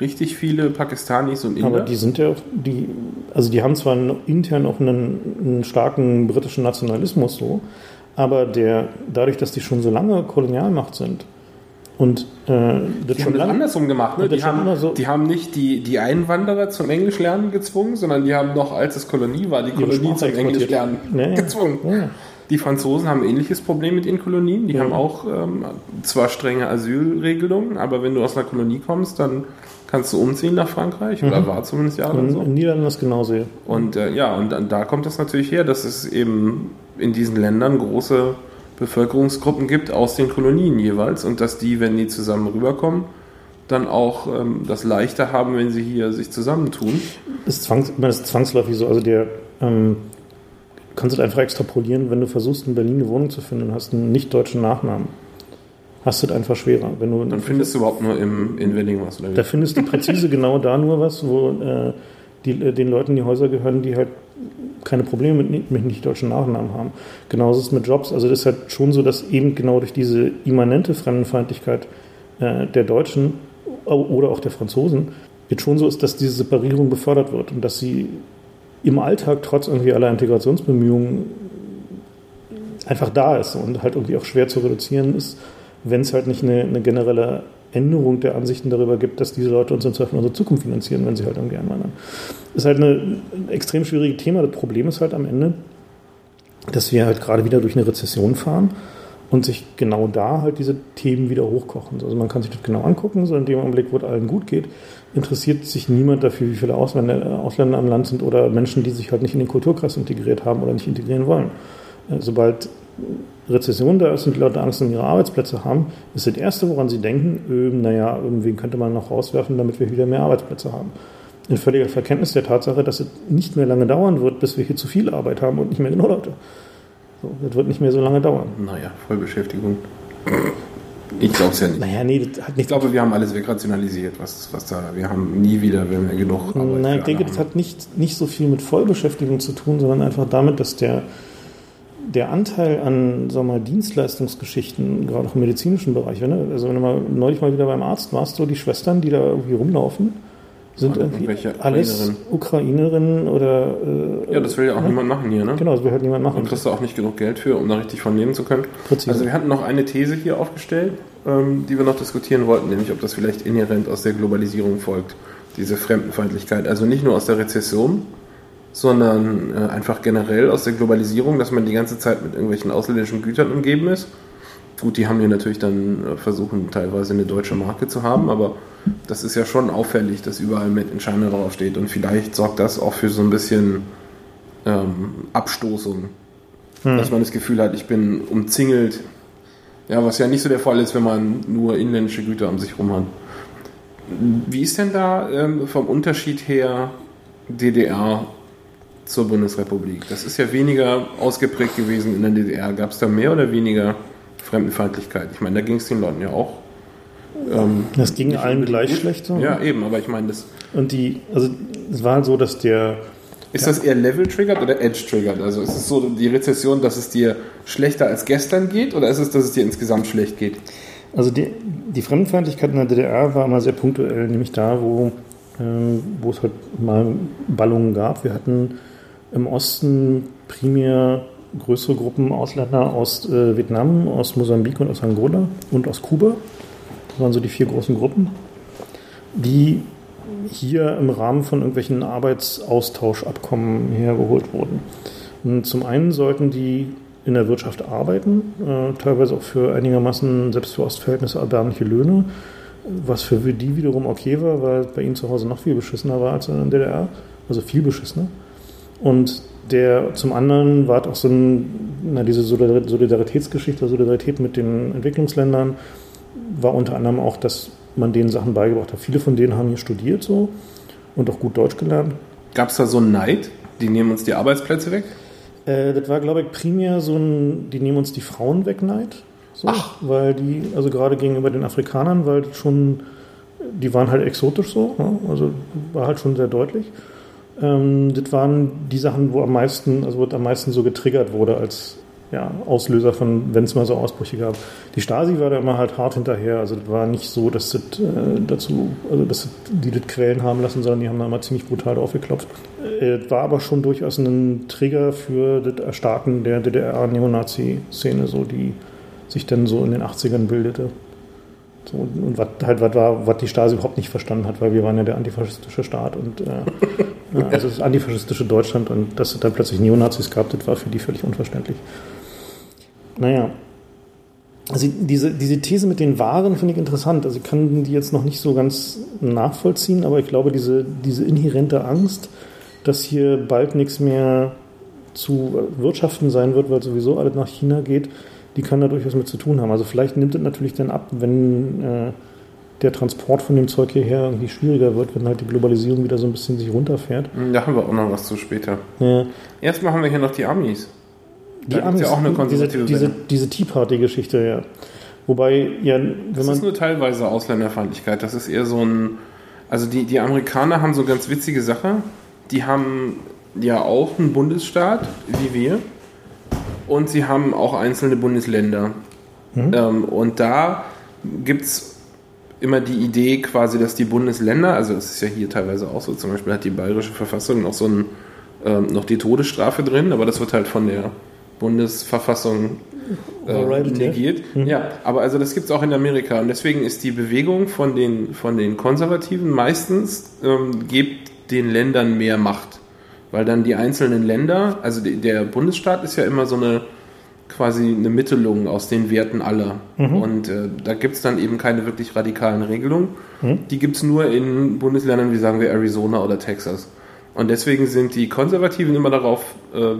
richtig viele Pakistanis und Inder. Aber die sind ja auch, die, also die haben zwar intern auch einen, einen starken britischen Nationalismus so, aber der, dadurch, dass die schon so lange Kolonialmacht sind, und äh, das die haben das andersrum gemacht. Ne? Die, haben, so die haben nicht die, die Einwanderer zum Englischlernen gezwungen, sondern die haben noch, als es Kolonie war, die Kolonie zum Englischlernen ja, ja. gezwungen. Ja. Die Franzosen haben ein ähnliches Problem mit ihren Kolonien. Die haben auch ähm, zwar strenge Asylregelungen, aber wenn du aus einer Kolonie kommst, dann kannst du umziehen nach Frankreich. Mhm. Oder war zumindest ja dann so. In Niederlanden ist genauso. Und äh, ja, und da kommt das natürlich her, dass es eben in diesen Ländern große Bevölkerungsgruppen gibt aus den Kolonien jeweils und dass die, wenn die zusammen rüberkommen, dann auch ähm, das leichter haben, wenn sie hier sich zusammentun. Das ist, zwangs, das ist zwangsläufig so. Also der ähm, kannst du einfach extrapolieren, wenn du versuchst, in Berlin eine Wohnung zu finden und hast einen nicht-deutschen Nachnamen. Hast du es einfach schwerer. Wenn du, dann findest du überhaupt nur im, in Wedding was. Oder Da findest du präzise genau da nur was, wo äh, die, äh, den Leuten die Häuser gehören, die halt keine Probleme mit, mit nicht-deutschen Nachnamen haben. Genauso ist es mit Jobs. Also das ist halt schon so, dass eben genau durch diese immanente Fremdenfeindlichkeit äh, der Deutschen oder auch der Franzosen, jetzt schon so ist, dass diese Separierung befördert wird und dass sie im Alltag trotz irgendwie aller Integrationsbemühungen einfach da ist und halt irgendwie auch schwer zu reduzieren ist, wenn es halt nicht eine, eine, generelle Änderung der Ansichten darüber gibt, dass diese Leute uns im Zweifel unsere Zukunft finanzieren, wenn sie halt irgendwie einwandern. Das ist halt ein extrem schwieriges Thema. Das Problem ist halt am Ende, dass wir halt gerade wieder durch eine Rezession fahren und sich genau da halt diese Themen wieder hochkochen. Also man kann sich das genau angucken, so in dem Augenblick, wo es allen gut geht, interessiert sich niemand dafür, wie viele Ausländer, Ausländer am Land sind oder Menschen, die sich halt nicht in den Kulturkreis integriert haben oder nicht integrieren wollen. Äh, sobald Rezession da ist und die Leute Angst um ihre Arbeitsplätze haben, ist das Erste, woran sie denken, äh, naja, irgendwen könnte man noch rauswerfen, damit wir wieder mehr Arbeitsplätze haben. In völliger Verkenntnis der Tatsache, dass es nicht mehr lange dauern wird, bis wir hier zu viel Arbeit haben und nicht mehr genug Leute. So, das wird nicht mehr so lange dauern. Naja, Vollbeschäftigung. Ich glaube es ja nicht. Naja, nee, das hat ich glaube, wir haben alles wegrationalisiert, was, was da. Wir haben nie wieder, wenn wir genug Arbeit Nein, ich denke, das hat nicht, nicht so viel mit Vollbeschäftigung zu tun, sondern einfach damit, dass der, der Anteil an sagen wir mal, Dienstleistungsgeschichten, gerade auch im medizinischen Bereich, ne? also wenn du mal neulich mal wieder beim Arzt warst, so die Schwestern, die da irgendwie rumlaufen, sind irgendwie alles Ukrainerinnen oder. Äh, ja, das will ja auch ne? niemand machen hier, ne? Genau, das will halt niemand machen. Und kriegst du auch nicht genug Geld für, um da richtig von leben zu können. Präzise. Also, wir hatten noch eine These hier aufgestellt, ähm, die wir noch diskutieren wollten, nämlich ob das vielleicht inhärent aus der Globalisierung folgt, diese Fremdenfeindlichkeit. Also nicht nur aus der Rezession, sondern äh, einfach generell aus der Globalisierung, dass man die ganze Zeit mit irgendwelchen ausländischen Gütern umgeben ist. Gut, die haben hier natürlich dann äh, versuchen, teilweise eine deutsche Marke zu haben, aber das ist ja schon auffällig, dass überall mit in China draufsteht. Und vielleicht sorgt das auch für so ein bisschen ähm, Abstoßung. Hm. Dass man das Gefühl hat, ich bin umzingelt. Ja, was ja nicht so der Fall ist, wenn man nur inländische Güter um sich herum hat. Wie ist denn da ähm, vom Unterschied her DDR zur Bundesrepublik? Das ist ja weniger ausgeprägt gewesen in der DDR. Gab es da mehr oder weniger Fremdenfeindlichkeit? Ich meine, da ging es den Leuten ja auch ähm, das ging allen gleich schlecht so. Ja, eben, aber ich meine das. Und die, also es war so, dass der. Ist das eher Level-triggert oder Edge-triggert? Also ist es so die Rezession, dass es dir schlechter als gestern geht oder ist es, dass es dir insgesamt schlecht geht? Also die, die Fremdenfeindlichkeit in der DDR war immer sehr punktuell, nämlich da, wo, äh, wo es halt mal Ballungen gab. Wir hatten im Osten primär größere Gruppen Ausländer aus äh, Vietnam, aus Mosambik und aus Angola und aus Kuba. Das waren so die vier großen Gruppen, die hier im Rahmen von irgendwelchen Arbeitsaustauschabkommen hergeholt wurden. Und zum einen sollten die in der Wirtschaft arbeiten, äh, teilweise auch für einigermaßen, selbst für Ostverhältnisse, erbärmliche Löhne, was für die wiederum okay war, weil bei ihnen zu Hause noch viel beschissener war als in der DDR, also viel beschissener. Und der zum anderen war auch so ein, na, diese Solidaritätsgeschichte, Solidarität mit den Entwicklungsländern, war unter anderem auch, dass man denen Sachen beigebracht hat. Viele von denen haben hier studiert so und auch gut Deutsch gelernt. Gab es da so einen Neid? Die nehmen uns die Arbeitsplätze weg? Äh, das war, glaube ich, primär so ein, die nehmen uns die Frauen weg Neid. So, Ach. Weil die, also gerade gegenüber den Afrikanern, weil schon, die waren halt exotisch so, ne? also war halt schon sehr deutlich. Ähm, das waren die Sachen, wo am meisten, also wo am meisten so getriggert wurde als ja, Auslöser von, wenn es mal so Ausbrüche gab. Die Stasi war da immer halt hart hinterher. Also das war nicht so, dass das äh, dazu, also dass die das Quellen haben lassen, sondern die haben da immer ziemlich brutal draufgeklopft. Äh, war aber schon durchaus ein Trigger für das Erstarken der DDR-Neonazi-Szene, so die sich dann so in den 80ern bildete. So, und was halt was war, was die Stasi überhaupt nicht verstanden hat, weil wir waren ja der antifaschistische Staat und äh, [LAUGHS] also das antifaschistische Deutschland und dass es dann plötzlich Neonazis gab, das war für die völlig unverständlich. Naja, also diese, diese These mit den Waren finde ich interessant. Also ich kann die jetzt noch nicht so ganz nachvollziehen, aber ich glaube, diese, diese inhärente Angst, dass hier bald nichts mehr zu wirtschaften sein wird, weil sowieso alles nach China geht, die kann da durchaus mit zu tun haben. Also vielleicht nimmt es natürlich dann ab, wenn äh, der Transport von dem Zeug hierher irgendwie schwieriger wird, wenn halt die Globalisierung wieder so ein bisschen sich runterfährt. Da haben wir auch noch was zu später. Ja. Erstmal haben wir hier noch die Amis. Die da Amis, ja auch eine konservative diese, diese, diese Tea Party-Geschichte, ja. Wobei, ja, wenn das man. Das ist nur teilweise Ausländerfeindlichkeit. Das ist eher so ein. Also die, die Amerikaner haben so eine ganz witzige Sache. Die haben ja auch einen Bundesstaat, wie wir. Und sie haben auch einzelne Bundesländer. Mhm. Ähm, und da gibt es immer die Idee quasi, dass die Bundesländer, also das ist ja hier teilweise auch so, zum Beispiel hat die bayerische Verfassung noch so ein, ähm, noch die Todesstrafe drin, aber das wird halt von der Bundesverfassung äh, negiert. Ja. Mhm. ja, aber also das gibt es auch in Amerika und deswegen ist die Bewegung von den, von den Konservativen meistens, ähm, gibt den Ländern mehr Macht, weil dann die einzelnen Länder, also die, der Bundesstaat ist ja immer so eine quasi eine Mittelung aus den Werten aller. Mhm. Und äh, da gibt es dann eben keine wirklich radikalen Regelungen. Mhm. Die gibt es nur in Bundesländern wie sagen wir Arizona oder Texas. Und deswegen sind die Konservativen immer darauf äh,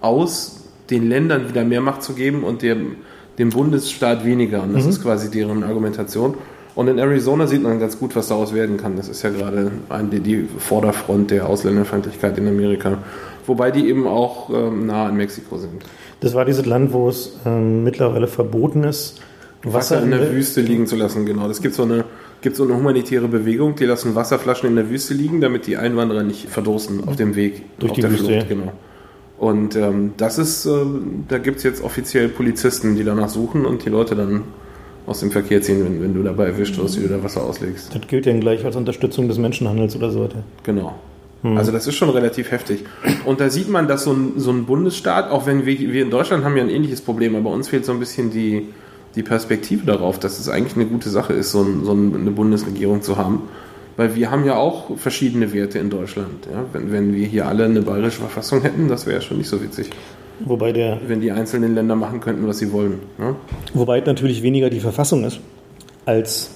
aus, den Ländern wieder mehr Macht zu geben und dem, dem Bundesstaat weniger. Und das mhm. ist quasi deren Argumentation. Und in Arizona sieht man ganz gut, was daraus werden kann. Das ist ja gerade die, Vorderfront der Ausländerfeindlichkeit in Amerika. Wobei die eben auch ähm, nah an Mexiko sind. Das war dieses Land, wo es ähm, mittlerweile verboten ist, Wasser, Wasser in der Wüste liegen zu lassen. Genau. Es gibt so eine gibt so eine humanitäre Bewegung, die lassen Wasserflaschen in der Wüste liegen, damit die Einwanderer nicht verdursten auf dem Weg durch die Wüste. Flucht. Genau. Und ähm, das ist, äh, da gibt es jetzt offiziell Polizisten, die danach suchen und die Leute dann aus dem Verkehr ziehen, wenn, wenn du dabei erwischt wirst, wie du da Wasser auslegst. Das gilt ja gleich als Unterstützung des Menschenhandels oder so. Genau. Hm. Also das ist schon relativ heftig. Und da sieht man, dass so ein, so ein Bundesstaat, auch wenn wir, wir in Deutschland haben ja ein ähnliches Problem, aber uns fehlt so ein bisschen die, die Perspektive darauf, dass es eigentlich eine gute Sache ist, so, ein, so eine Bundesregierung zu haben. Weil wir haben ja auch verschiedene Werte in Deutschland. Ja? Wenn, wenn wir hier alle eine bayerische Verfassung hätten, das wäre ja schon nicht so witzig. Wobei der, wenn die einzelnen Länder machen könnten, was sie wollen. Ja? Wobei natürlich weniger die Verfassung ist, als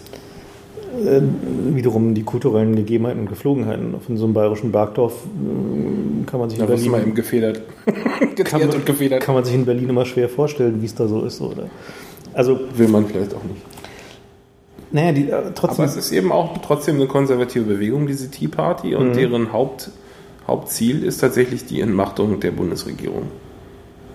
wiederum die kulturellen Gegebenheiten und Geflogenheiten. Von so einem bayerischen Bergdorf äh, kann man sich da in Berlin mal [LAUGHS] eben gefedert. kann, man, und gefedert. kann man sich in Berlin immer schwer vorstellen, wie es da so ist. Oder? Also, Will man vielleicht auch nicht. Naja, die, äh, trotzdem. Aber es ist eben auch trotzdem eine konservative Bewegung, diese Tea Party, und mhm. deren Haupt, Hauptziel ist tatsächlich die Entmachtung der Bundesregierung.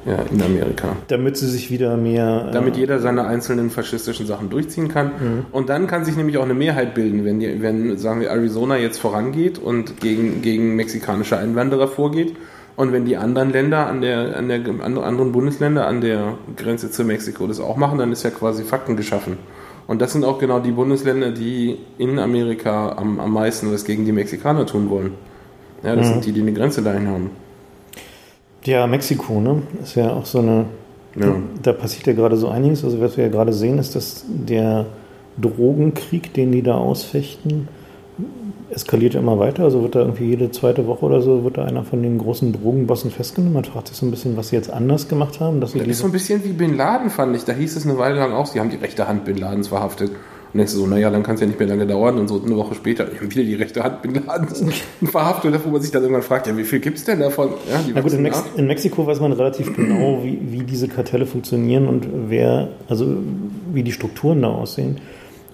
Ja, in Amerika. Damit sie sich wieder mehr. Äh Damit jeder seine einzelnen faschistischen Sachen durchziehen kann. Mhm. Und dann kann sich nämlich auch eine Mehrheit bilden, wenn, die, wenn sagen wir, Arizona jetzt vorangeht und gegen, gegen mexikanische Einwanderer vorgeht. Und wenn die anderen Länder an der, an der anderen Bundesländer an der Grenze zu Mexiko das auch machen, dann ist ja quasi Fakten geschaffen. Und das sind auch genau die Bundesländer, die in Amerika am, am meisten was gegen die Mexikaner tun wollen. Ja, das mhm. sind die, die eine Grenze dahin haben. Ja, Mexiko, ne? Ist ja auch so eine. Ja. Da, passiert ja gerade so einiges. Also, was wir ja gerade sehen, ist, dass der Drogenkrieg, den die da ausfechten, eskaliert ja immer weiter. Also wird da irgendwie jede zweite Woche oder so wird da einer von den großen Drogenbossen festgenommen. Man fragt sich so ein bisschen, was sie jetzt anders gemacht haben. Dass das ist so ein bisschen wie Bin Laden, fand ich. Da hieß es eine Weile lang auch, sie haben die rechte Hand Bin Ladens verhaftet. Und denkst du so, naja, dann kann es ja nicht mehr lange dauern. Und so eine Woche später, die haben wieder die rechte Hand Bin [LAUGHS] verhaftet, wo man sich dann irgendwann fragt, ja, wie viel gibt es denn davon? Ja, Na gut, in, Mex in, Mexiko weiß man relativ genau, wie, wie diese Kartelle funktionieren und wer, also wie die Strukturen da aussehen.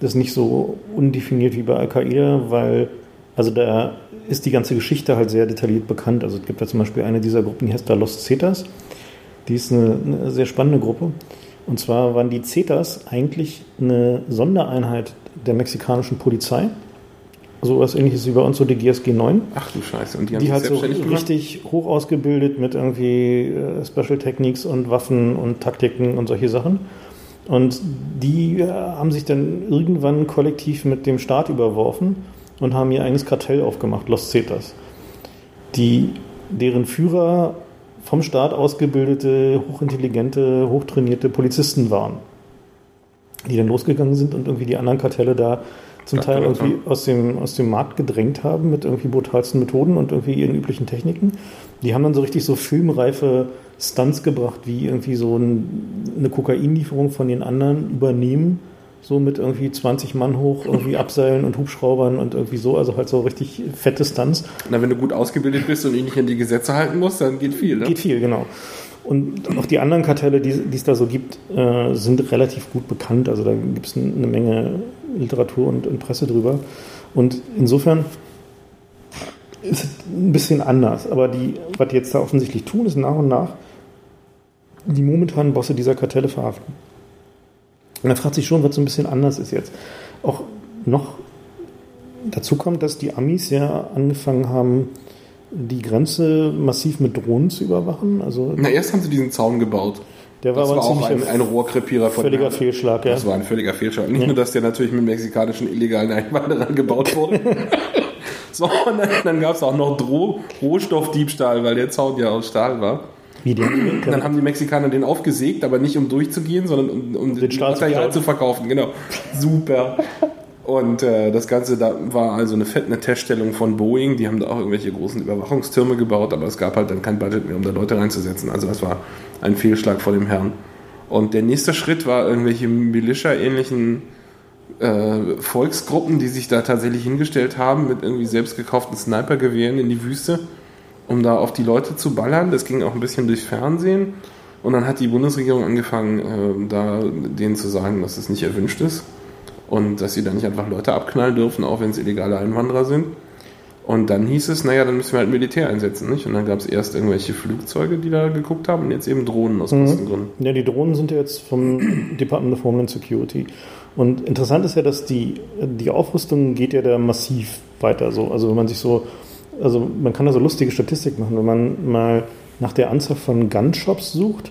Das ist nicht so undefiniert wie bei Al-Qaida, weil also da ist die ganze Geschichte halt sehr detailliert bekannt. Also es gibt da zum Beispiel eine dieser Gruppen, die heißt da Los Cetas. Die ist eine, eine sehr spannende Gruppe. Und zwar waren die Cetas eigentlich eine Sondereinheit der mexikanischen Polizei. So was ähnliches wie bei uns so die GSG 9. Ach du Scheiße. Und die haben die halt so richtig hoch ausgebildet mit irgendwie äh, Special Techniques und Waffen und Taktiken und solche Sachen. Und die äh, haben sich dann irgendwann kollektiv mit dem Staat überworfen und haben ihr eigenes Kartell aufgemacht, Los Cetas. Die, deren Führer vom Staat ausgebildete, hochintelligente, hochtrainierte Polizisten waren, die dann losgegangen sind und irgendwie die anderen Kartelle da zum Teil irgendwie aus dem, aus dem Markt gedrängt haben mit irgendwie brutalsten Methoden und irgendwie ihren üblichen Techniken. Die haben dann so richtig so filmreife Stunts gebracht, wie irgendwie so ein, eine Kokainlieferung von den anderen übernehmen so mit irgendwie 20 Mann hoch, irgendwie [LAUGHS] Abseilen und Hubschraubern und irgendwie so, also halt so richtig fette Stunts. Na, wenn du gut ausgebildet bist und dich nicht an die Gesetze halten musst, dann geht viel, ne? Geht viel, genau. Und auch die anderen Kartelle, die, die es da so gibt, äh, sind relativ gut bekannt. Also da gibt es eine Menge Literatur und, und Presse drüber. Und insofern ist es ein bisschen anders. Aber die, was die jetzt da offensichtlich tun, ist nach und nach die momentanen Bosse dieser Kartelle verhaften. Und man fragt sich schon, was so ein bisschen anders ist jetzt. Auch noch dazu kommt, dass die Amis ja angefangen haben, die Grenze massiv mit Drohnen zu überwachen. Also Na, erst haben sie diesen Zaun gebaut. Der war das aber war auch ein, ein Rohrkrepierer von Völliger Fehlschlag, ja. Das war ein völliger Fehlschlag. Nicht ja. nur, dass der natürlich mit mexikanischen illegalen Einwanderern gebaut wurde. [LAUGHS] so, und dann, gab es auch noch Rohstoffdiebstahl, weil der Zaun ja aus Stahl war. Wie den? [CLEARS THROAT] Dann haben die Mexikaner den aufgesägt, aber nicht um durchzugehen, sondern um, um den Material zu verkaufen. Genau. Super. Und äh, das Ganze da war also eine fette Teststellung von Boeing. Die haben da auch irgendwelche großen Überwachungstürme gebaut, aber es gab halt dann kein Budget mehr, um da Leute reinzusetzen. Also das war ein Fehlschlag vor dem Herrn. Und der nächste Schritt war irgendwelche Militia-ähnlichen äh, Volksgruppen, die sich da tatsächlich hingestellt haben mit irgendwie selbst gekauften Snipergewehren in die Wüste um da auf die Leute zu ballern. Das ging auch ein bisschen durchs Fernsehen. Und dann hat die Bundesregierung angefangen, äh, da denen zu sagen, dass es nicht erwünscht ist und dass sie da nicht einfach Leute abknallen dürfen, auch wenn es illegale Einwanderer sind. Und dann hieß es, naja, dann müssen wir halt Militär einsetzen, nicht? Und dann gab es erst irgendwelche Flugzeuge, die da geguckt haben und jetzt eben Drohnen aus mhm. Kostengründen. Ja, die Drohnen sind ja jetzt vom [CLEARS THROAT] Department of Homeland Security. Und interessant ist ja, dass die, die Aufrüstung geht ja da massiv weiter. So. Also wenn man sich so also man kann da so lustige Statistik machen, wenn man mal nach der Anzahl von Gunshops sucht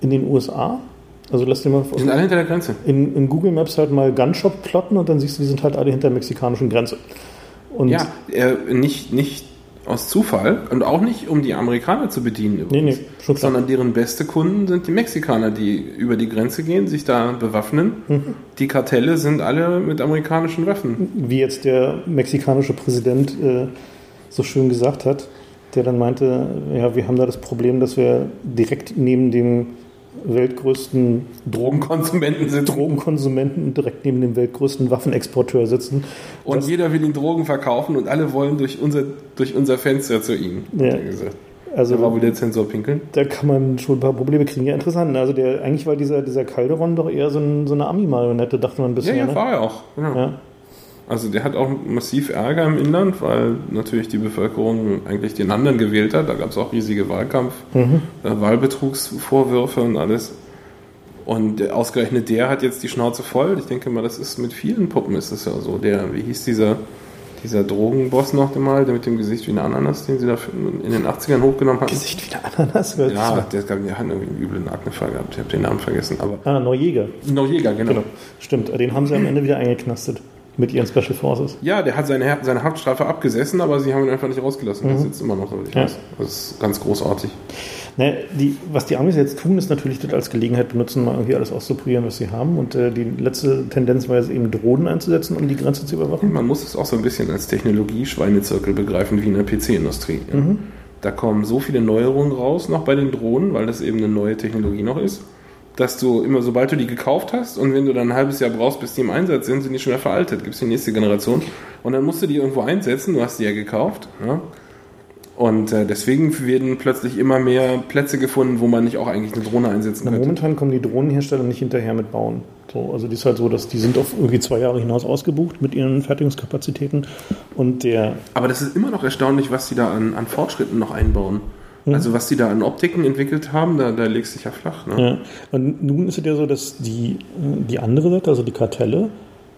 in den USA. Also lass dir mal die sind alle hinter der Grenze. In, in, Google Maps halt mal Gunshop plotten und dann siehst du, die sind halt alle hinter der mexikanischen Grenze. Und ja, äh, nicht, nicht aus Zufall und auch nicht, um die Amerikaner zu bedienen, übrigens, nee, nee, sondern deren beste Kunden sind die Mexikaner, die über die Grenze gehen, sich da bewaffnen. Mhm. Die Kartelle sind alle mit amerikanischen Waffen. Wie jetzt der mexikanische Präsident äh, so schön gesagt hat, der dann meinte, ja, wir haben da das Problem, dass wir direkt neben dem weltgrößten Drogenkonsumenten sind. Drogenkonsumenten direkt neben dem weltgrößten Waffenexporteur sitzen. Und jeder will ihn Drogen verkaufen und alle wollen durch unser, durch unser Fenster zu ihm. Ja. Also, da war wohl der Zensor pinkeln. Da kann man schon ein paar Probleme kriegen. Ja, interessant. Also der, eigentlich war dieser, dieser Calderon doch eher so, ein, so eine Ami-Marionette, dachte man bisher. Ja, ja, ne? war er auch. Genau. Ja. Also der hat auch massiv Ärger im Inland, weil natürlich die Bevölkerung eigentlich den anderen gewählt hat. Da gab es auch riesige Wahlkampf, mhm. äh, Wahlbetrugsvorwürfe und alles. Und ausgerechnet der hat jetzt die Schnauze voll. Ich denke mal, das ist mit vielen Puppen ist das ja so. Der, wie hieß dieser, dieser Drogenboss noch einmal, der mit dem Gesicht wie eine Ananas, den sie da in den 80ern hochgenommen haben? Gesicht wie eine Ananas? Ja, der, der hat irgendwie einen üblen Aknefall gehabt. Ich habe den Namen vergessen. Aber ah, Neujäger. Neujäger, genau. genau. Stimmt, den haben sie am Ende wieder eingeknastet. Mit ihren Special Forces? Ja, der hat seine, seine Haftstrafe abgesessen, aber sie haben ihn einfach nicht rausgelassen. Mhm. Der sitzt immer noch, ich ja. weiß. Das ist ganz großartig. Ne, die, was die Amis jetzt tun, ist natürlich das als Gelegenheit benutzen, mal irgendwie alles auszuprobieren, was sie haben. Und äh, die letzte Tendenz war jetzt eben Drohnen einzusetzen, um die Grenze zu überwachen. Man muss es auch so ein bisschen als Technologie-Schweinezirkel begreifen, wie in der PC-Industrie. Ja. Mhm. Da kommen so viele Neuerungen raus noch bei den Drohnen, weil das eben eine neue Technologie noch ist dass du immer, sobald du die gekauft hast und wenn du dann ein halbes Jahr brauchst, bis die im Einsatz sind, sind die schon wieder veraltet. Gibt es die nächste Generation. Und dann musst du die irgendwo einsetzen, du hast die ja gekauft. Ja? Und äh, deswegen werden plötzlich immer mehr Plätze gefunden, wo man nicht auch eigentlich eine Drohne einsetzen kann. Momentan kommen die Drohnenhersteller nicht hinterher mit Bauen. So, also die ist halt so, dass die sind auf irgendwie zwei Jahre hinaus ausgebucht mit ihren Fertigungskapazitäten. Und der Aber das ist immer noch erstaunlich, was die da an, an Fortschritten noch einbauen. Mhm. Also was die da an Optiken entwickelt haben, da, da legst du dich ja flach. Ne? Ja. Und nun ist es ja so, dass die, die andere Seite, also die Kartelle,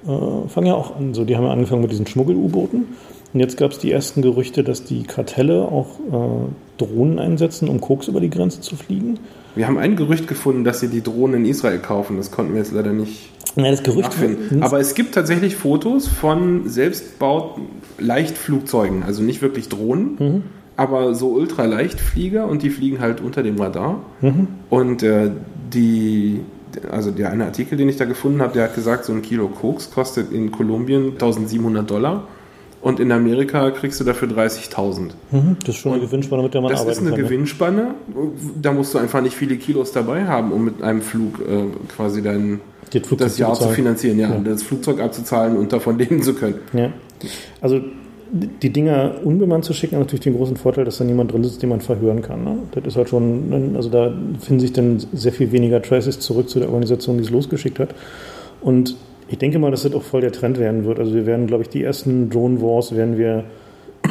äh, fangen ja auch an. So, die haben ja angefangen mit diesen Schmuggel-U-Booten. Und jetzt gab es die ersten Gerüchte, dass die Kartelle auch äh, Drohnen einsetzen, um Koks über die Grenze zu fliegen. Wir haben ein Gerücht gefunden, dass sie die Drohnen in Israel kaufen. Das konnten wir jetzt leider nicht ja, das Gerücht nachfinden. Aber es gibt tatsächlich Fotos von selbstbauten Leichtflugzeugen, also nicht wirklich Drohnen, mhm aber so Ultraleichtflieger und die fliegen halt unter dem Radar. Mhm. Und äh, die, also der eine Artikel, den ich da gefunden habe, der hat gesagt, so ein Kilo Koks kostet in Kolumbien 1700 Dollar. Und in Amerika kriegst du dafür 30.000. Mhm, das ist schon eine Gewinnspanne, mit der man das arbeiten kann. Das ist eine kann, Gewinnspanne. Da musst du einfach nicht viele Kilos dabei haben, um mit einem Flug äh, quasi dein, das Jahr zu, zu finanzieren, ja, ja, das Flugzeug abzuzahlen und davon [LAUGHS] leben zu können. Ja. Also die Dinger unbemannt zu schicken, hat natürlich den großen Vorteil, dass da niemand drin sitzt, den man verhören kann. Ne? Das ist halt schon, also da finden sich dann sehr viel weniger Traces zurück zu der Organisation, die es losgeschickt hat. Und ich denke mal, dass das auch voll der Trend werden wird. Also wir werden, glaube ich, die ersten Drone Wars werden wir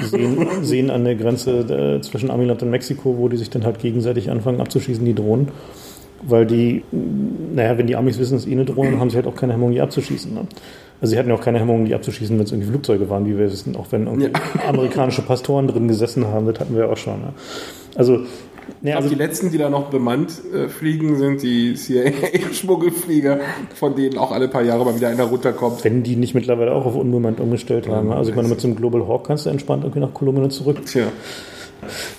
sehen, [LAUGHS] sehen an der Grenze äh, zwischen Amiland und Mexiko, wo die sich dann halt gegenseitig anfangen abzuschießen, die Drohnen. Weil die, naja, wenn die Amis wissen, es ist eh eine Drohne, dann haben sie halt auch keine Hemmung, die abzuschießen. Ne? Also sie hatten ja auch keine Hemmungen, die abzuschießen, wenn es irgendwie Flugzeuge waren, wie wir wissen, auch wenn ja. [LAUGHS] amerikanische Pastoren drin gesessen haben, das hatten wir auch schon. Ne? Also Ja, also die letzten, die da noch bemannt äh, fliegen, sind die CIA-Schmuggelflieger, von denen auch alle paar Jahre mal wieder einer runterkommt. Wenn die nicht mittlerweile auch auf unbemannt umgestellt haben. Ja, also ich meine, mit so einem Global Hawk kannst du entspannt irgendwie nach Kolumbien zurück. Tja.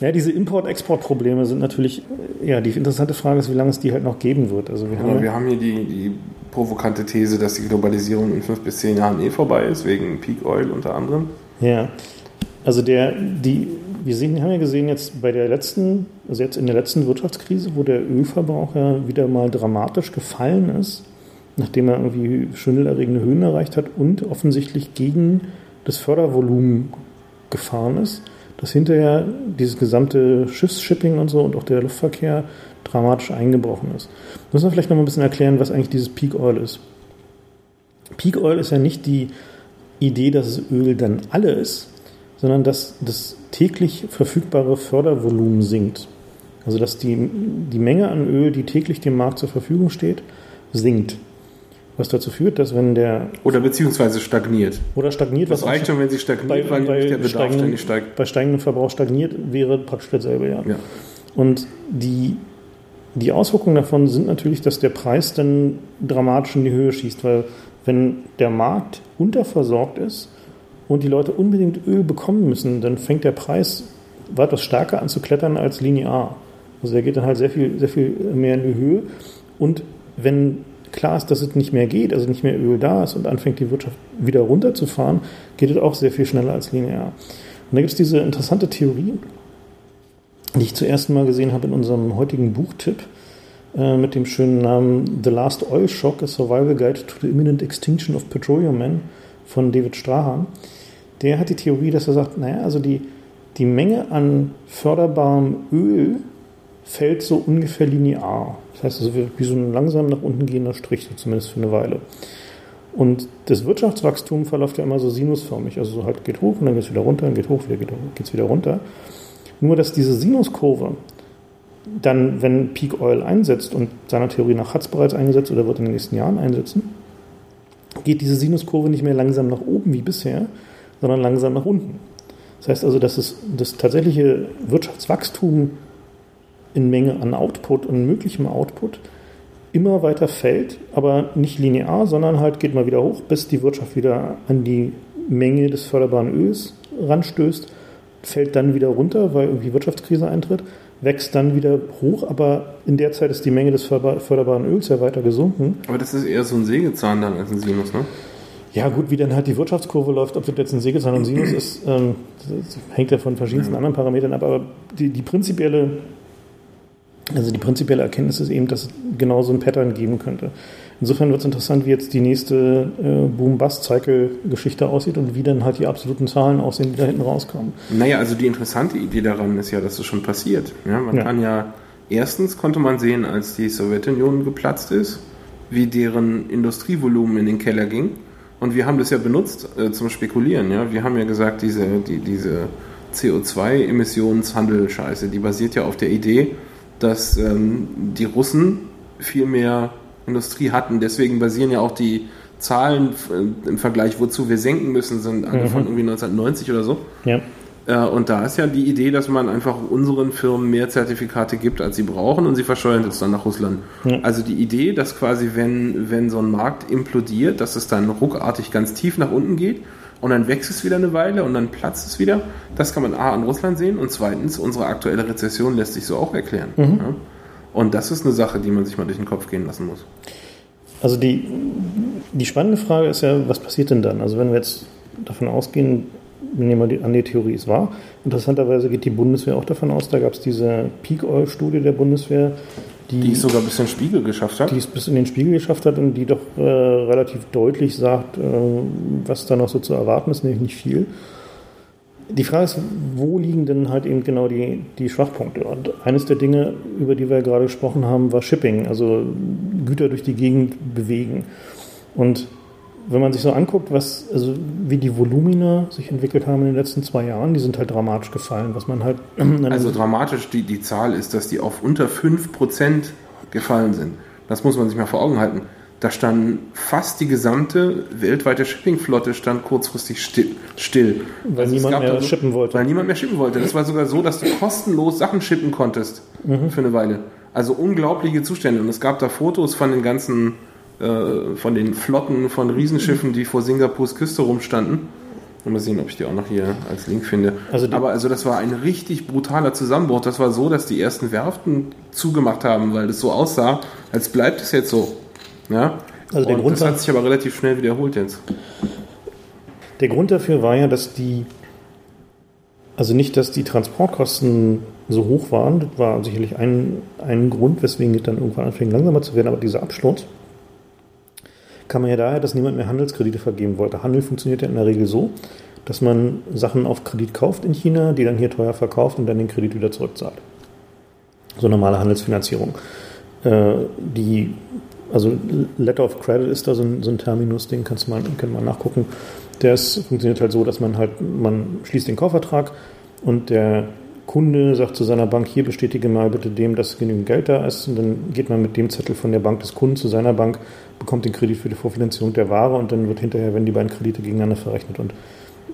Ja, diese Import-Export-Probleme sind natürlich, ja, die interessante Frage ist, wie lange es die halt noch geben wird. Also wir, ja, haben, wir haben hier die, die provokante These, dass die Globalisierung in fünf bis zehn Jahren eh vorbei ist, wegen Peak Oil unter anderem. Ja, also der, die, wir sehen, haben ja gesehen jetzt bei der letzten, also jetzt in der letzten Wirtschaftskrise, wo der Ölverbrauch ja wieder mal dramatisch gefallen ist, nachdem er irgendwie schwindelerregende Höhen erreicht hat und offensichtlich gegen das Fördervolumen gefahren ist, dass hinterher dieses gesamte Schiffsshipping und so und auch der Luftverkehr dramatisch eingebrochen ist. Müssen wir vielleicht noch mal ein bisschen erklären, was eigentlich dieses Peak Oil ist. Peak Oil ist ja nicht die Idee, dass das Öl dann alle ist, sondern dass das täglich verfügbare Fördervolumen sinkt. Also dass die, die Menge an Öl, die täglich dem Markt zur Verfügung steht, sinkt. Was dazu führt, dass wenn der. Oder beziehungsweise stagniert. Oder stagniert. Das reicht schon, wenn sie stagniert, bei, weil bei der Bedarf ständig steigt. Bei steigendem Verbrauch stagniert, wäre praktisch dasselbe, ja. ja. Und die, die Auswirkungen davon sind natürlich, dass der Preis dann dramatisch in die Höhe schießt, weil wenn der Markt unterversorgt ist und die Leute unbedingt Öl bekommen müssen, dann fängt der Preis weitaus stärker an zu klettern als linear. Also der geht dann halt sehr viel, sehr viel mehr in die Höhe. Und wenn klar ist, dass es nicht mehr geht, also nicht mehr Öl da ist und anfängt die Wirtschaft wieder runterzufahren, geht es auch sehr viel schneller als linear. Und da gibt es diese interessante Theorie, die ich zuerst mal gesehen habe in unserem heutigen Buchtipp äh, mit dem schönen Namen The Last Oil Shock, a Survival Guide to the Imminent Extinction of Petroleum Men von David Strahan. Der hat die Theorie, dass er sagt, naja, also die, die Menge an förderbarem Öl fällt so ungefähr linear. Das heißt, also wie so ein langsam nach unten gehender Strich, so zumindest für eine Weile. Und das Wirtschaftswachstum verläuft ja immer so sinusförmig. Also so halt geht hoch und dann geht es wieder runter, dann geht hoch, wieder geht es wieder runter. Nur, dass diese Sinuskurve dann, wenn Peak Oil einsetzt und seiner Theorie nach hat es bereits eingesetzt oder wird in den nächsten Jahren einsetzen, geht diese Sinuskurve nicht mehr langsam nach oben wie bisher, sondern langsam nach unten. Das heißt also, dass es, das tatsächliche Wirtschaftswachstum in Menge an Output und möglichem Output immer weiter fällt, aber nicht linear, sondern halt geht mal wieder hoch, bis die Wirtschaft wieder an die Menge des förderbaren Öls ranstößt, fällt dann wieder runter, weil irgendwie Wirtschaftskrise eintritt, wächst dann wieder hoch, aber in der Zeit ist die Menge des förderbaren Öls ja weiter gesunken. Aber das ist eher so ein Sägezahn dann als ein Sinus, ne? Ja, gut, wie dann halt die Wirtschaftskurve läuft, ob das jetzt ein Sägezahn und Sinus ist, ähm, hängt ja von verschiedensten ja. anderen Parametern ab, aber die, die prinzipielle also die prinzipielle Erkenntnis ist eben, dass es genau so ein Pattern geben könnte. Insofern wird es interessant, wie jetzt die nächste äh, Boom-Bust-Cycle-Geschichte aussieht und wie dann halt die absoluten Zahlen aussehen, die da hinten rauskommen. Naja, also die interessante Idee daran ist ja, dass es schon passiert. Ja, man ja. kann ja, erstens konnte man sehen, als die Sowjetunion geplatzt ist, wie deren Industrievolumen in den Keller ging. Und wir haben das ja benutzt äh, zum Spekulieren. Ja? Wir haben ja gesagt, diese, die, diese CO2-Emissionshandel-Scheiße, die basiert ja auf der Idee, dass ähm, die Russen viel mehr Industrie hatten. Deswegen basieren ja auch die Zahlen äh, im Vergleich, wozu wir senken müssen, sind angefangen mhm. irgendwie 1990 oder so. Ja. Äh, und da ist ja die Idee, dass man einfach unseren Firmen mehr Zertifikate gibt, als sie brauchen und sie verscheuern es dann nach Russland. Ja. Also die Idee, dass quasi, wenn, wenn so ein Markt implodiert, dass es dann ruckartig ganz tief nach unten geht und dann wächst es wieder eine Weile und dann platzt es wieder. Das kann man A an Russland sehen und zweitens, unsere aktuelle Rezession lässt sich so auch erklären. Mhm. Ja? Und das ist eine Sache, die man sich mal durch den Kopf gehen lassen muss. Also die, die spannende Frage ist ja, was passiert denn dann? Also wenn wir jetzt davon ausgehen, nehmen wir an die Theorie ist wahr. Interessanterweise geht die Bundeswehr auch davon aus, da gab es diese Peak-Oil-Studie der Bundeswehr, die, die es sogar bis in den Spiegel geschafft hat. Die es bis in den Spiegel geschafft hat und die doch äh, relativ deutlich sagt, äh, was da noch so zu erwarten ist, nämlich nicht viel. Die Frage ist, wo liegen denn halt eben genau die, die Schwachpunkte? Und eines der Dinge, über die wir gerade gesprochen haben, war Shipping, also Güter durch die Gegend bewegen. Und wenn man sich so anguckt, was, also wie die Volumina sich entwickelt haben in den letzten zwei Jahren, die sind halt dramatisch gefallen, was man halt. [CLEARS THROAT] Also dramatisch, die, die Zahl ist, dass die auf unter 5% gefallen sind. Das muss man sich mal vor Augen halten. Da stand fast die gesamte weltweite Shippingflotte stand kurzfristig still. still. Weil also niemand mehr so, shippen wollte. Weil niemand mehr shippen wollte. Das war sogar so, dass du kostenlos Sachen shippen konntest. mhm. für eine Weile. Also unglaubliche Zustände. Und es gab da Fotos von den ganzen, äh, von den Flotten von Riesenschiffen, die vor Singapurs Küste rumstanden. Mal sehen, ob ich die auch noch hier als Link finde. Also Aber also das war ein richtig brutaler Zusammenbruch. Das war so, dass die ersten Werften zugemacht haben, weil das so aussah, als bleibt es jetzt so. Ja? Also der Und Grund das hat sich aber relativ schnell wiederholt jetzt. Der Grund dafür war ja, dass die, also nicht, dass die Transportkosten so hoch waren, das war sicherlich ein, ein Grund, weswegen es dann irgendwann anfing langsamer zu werden, aber dieser Absturz kam man ja daher, dass niemand mehr Handelskredite vergeben wollte. Handel funktioniert ja in der Regel so, dass man Sachen auf Kredit kauft in China, die dann hier teuer verkauft und dann den Kredit wieder zurückzahlt. So normale Handelsfinanzierung. Äh, die, also Letter of Credit ist da so ein, so ein Terminus, den kannst mal, kann man nachgucken. Der ist, funktioniert halt so, dass man halt, man schließt den Kaufvertrag und der Kunde sagt zu seiner Bank, hier bestätige mal bitte dem, dass genügend Geld da ist. Und dann geht man mit dem Zettel von der Bank des Kunden zu seiner Bank, bekommt den Kredit für die Vorfinanzierung der Ware und dann wird hinterher, wenn die beiden Kredite gegeneinander verrechnet und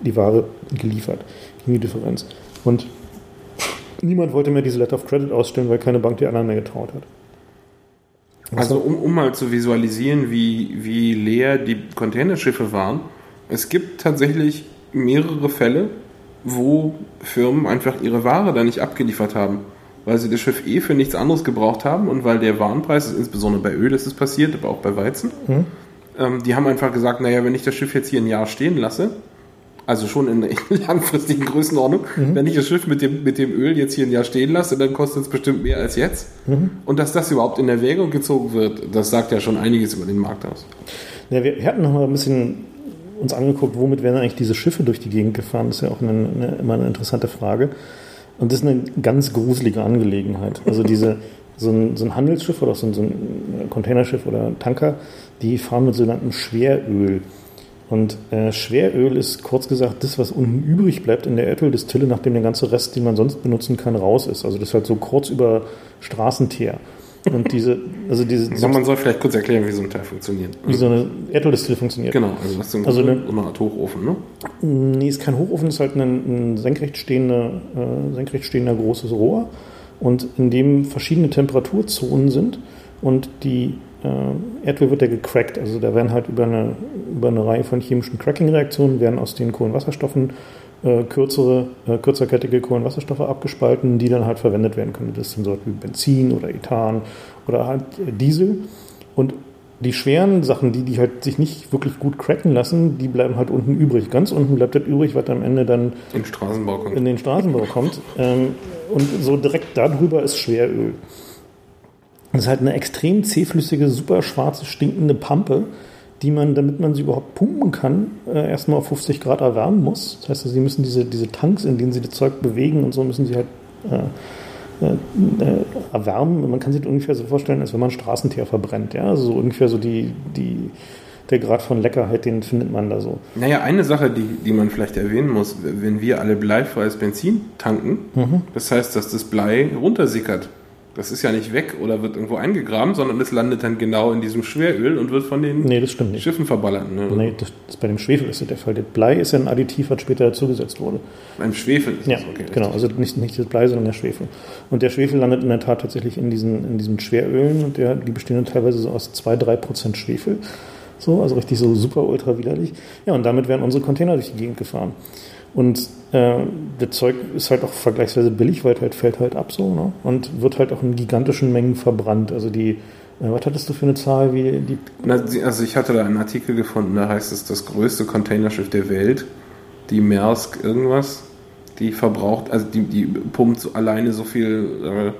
die Ware geliefert, gegen die Differenz. Und niemand wollte mehr diese Letter of Credit ausstellen, weil keine Bank die anderen mehr getraut hat. Also um, um mal zu visualisieren, wie, wie leer die Containerschiffe waren, es gibt tatsächlich mehrere Fälle, wo Firmen einfach ihre Ware da nicht abgeliefert haben, weil sie das Schiff eh für nichts anderes gebraucht haben und weil der Warenpreis, insbesondere bei Öl ist es passiert, aber auch bei Weizen, mhm. ähm, die haben einfach gesagt, naja, wenn ich das Schiff jetzt hier ein Jahr stehen lasse, also schon in, in [LAUGHS] langfristigen Größenordnung, mhm. wenn ich das Schiff mit dem, mit dem Öl jetzt hier ein Jahr stehen lasse, dann kostet es bestimmt mehr als jetzt. Mhm. Und dass das überhaupt in Erwägung gezogen wird, das sagt ja schon einiges über den Markt aus. Ja, wir hatten noch mal ein bisschen uns angeguckt, womit werden eigentlich diese Schiffe durch die Gegend gefahren. Das ist ja auch eine, eine, immer eine interessante Frage. Und das ist eine ganz gruselige Angelegenheit. Also diese, so ein, so ein Handelsschiff oder so ein, so ein Containerschiff oder Tanker, die fahren mit sogenanntem Schweröl. Und äh, Schweröl ist kurz gesagt das, was unten übrig bleibt in der Erdöldistille, nachdem der ganze Rest, den man sonst benutzen kann, raus ist. Also das ist halt so kurz über Straßenteer. Und diese, also diese. [LAUGHS] diese man soll vielleicht kurz erklären, wie so ein Teil funktioniert. Wie so eine Erdöldistille funktioniert. Genau, also das ist also eine, eine Art Hochofen, ne? Nee, ist kein Hochofen, ist halt ein, ein senkrecht, stehender, äh, senkrecht stehender großes Rohr. Und in dem verschiedene Temperaturzonen sind und die äh, Erdöl wird ja gecrackt. Also da werden halt über eine, über eine Reihe von chemischen Cracking-Reaktionen werden aus den Kohlenwasserstoffen äh, kürzere, äh, kürzerkettige Kohlenwasserstoffe abgespalten, die dann halt verwendet werden können. Das sind so wie Benzin oder Ethan oder halt äh, Diesel. Und die schweren Sachen, die, die halt sich nicht wirklich gut cracken lassen, die bleiben halt unten übrig. Ganz unten bleibt das übrig, was am Ende dann in, Straßenbau kommt. in den Straßenbau kommt. Ähm, und so direkt darüber ist Schweröl. Das ist halt eine extrem zähflüssige, super schwarze, stinkende Pampe, die man, damit man sie überhaupt pumpen kann, äh, erstmal auf 50 Grad erwärmen muss. Das heißt, sie müssen diese, diese Tanks, in denen sie das Zeug bewegen und so, müssen sie halt äh, äh, äh erwärmen. Man kann sich das ungefähr so vorstellen, als wenn man Straßenteer verbrennt. Ja? Also so ungefähr so die, die, der Grad von Leckerheit, den findet man da so. Naja, eine Sache, die, die man vielleicht erwähnen muss, wenn wir alle bleifreies Benzin tanken, mhm. das heißt, dass das Blei runtersickert. Das ist ja nicht weg oder wird irgendwo eingegraben, sondern es landet dann genau in diesem Schweröl und wird von den nee. Schiffen verballert. Ne? Nee, das, das bei dem Schwefel ist das der Fall. Das Blei ist ja ein Additiv, was später dazugesetzt wurde. Beim Schwefel ist ja, das okay. Genau, also nicht, nicht das Blei, sondern der Schwefel. Und der Schwefel landet in der Tat tatsächlich in diesen, in diesen Schwerölen und der, die bestehen dann teilweise so aus 2-3% Schwefel. So, also richtig so super ultra widerlich. Ja, und damit werden unsere Container durch die Gegend gefahren. Und äh, das Zeug ist halt auch vergleichsweise billig, weil halt fällt halt ab so ne? und wird halt auch in gigantischen Mengen verbrannt. Also die, äh, was hattest du für eine Zahl? Wie die also ich hatte da einen Artikel gefunden, da heißt es, das größte Containerschiff der Welt, die Maersk irgendwas, die verbraucht, also die, die pumpt so alleine so viel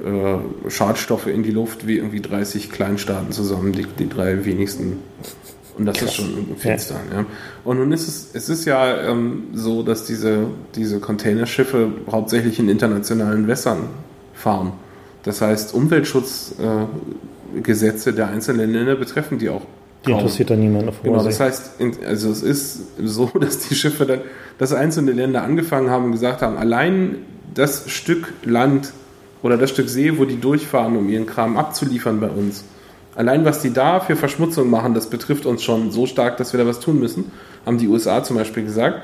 äh, äh, Schadstoffe in die Luft wie irgendwie 30 Kleinstaaten zusammen, die, die drei wenigsten und das Krass. ist schon ein Fenster. Ja. ja. Und nun ist es, es ist ja ähm, so, dass diese, diese Containerschiffe hauptsächlich in internationalen Wässern fahren. Das heißt, Umweltschutzgesetze äh, der einzelnen Länder betreffen die auch. Die kaum. interessiert dann niemand auf Genau, das heißt, also es ist so, [LAUGHS] dass die Schiffe dann, dass einzelne Länder angefangen haben und gesagt haben, allein das Stück Land oder das Stück See, wo die durchfahren, um ihren Kram abzuliefern bei uns, Allein was die da für Verschmutzung machen, das betrifft uns schon so stark, dass wir da was tun müssen, haben die USA zum Beispiel gesagt.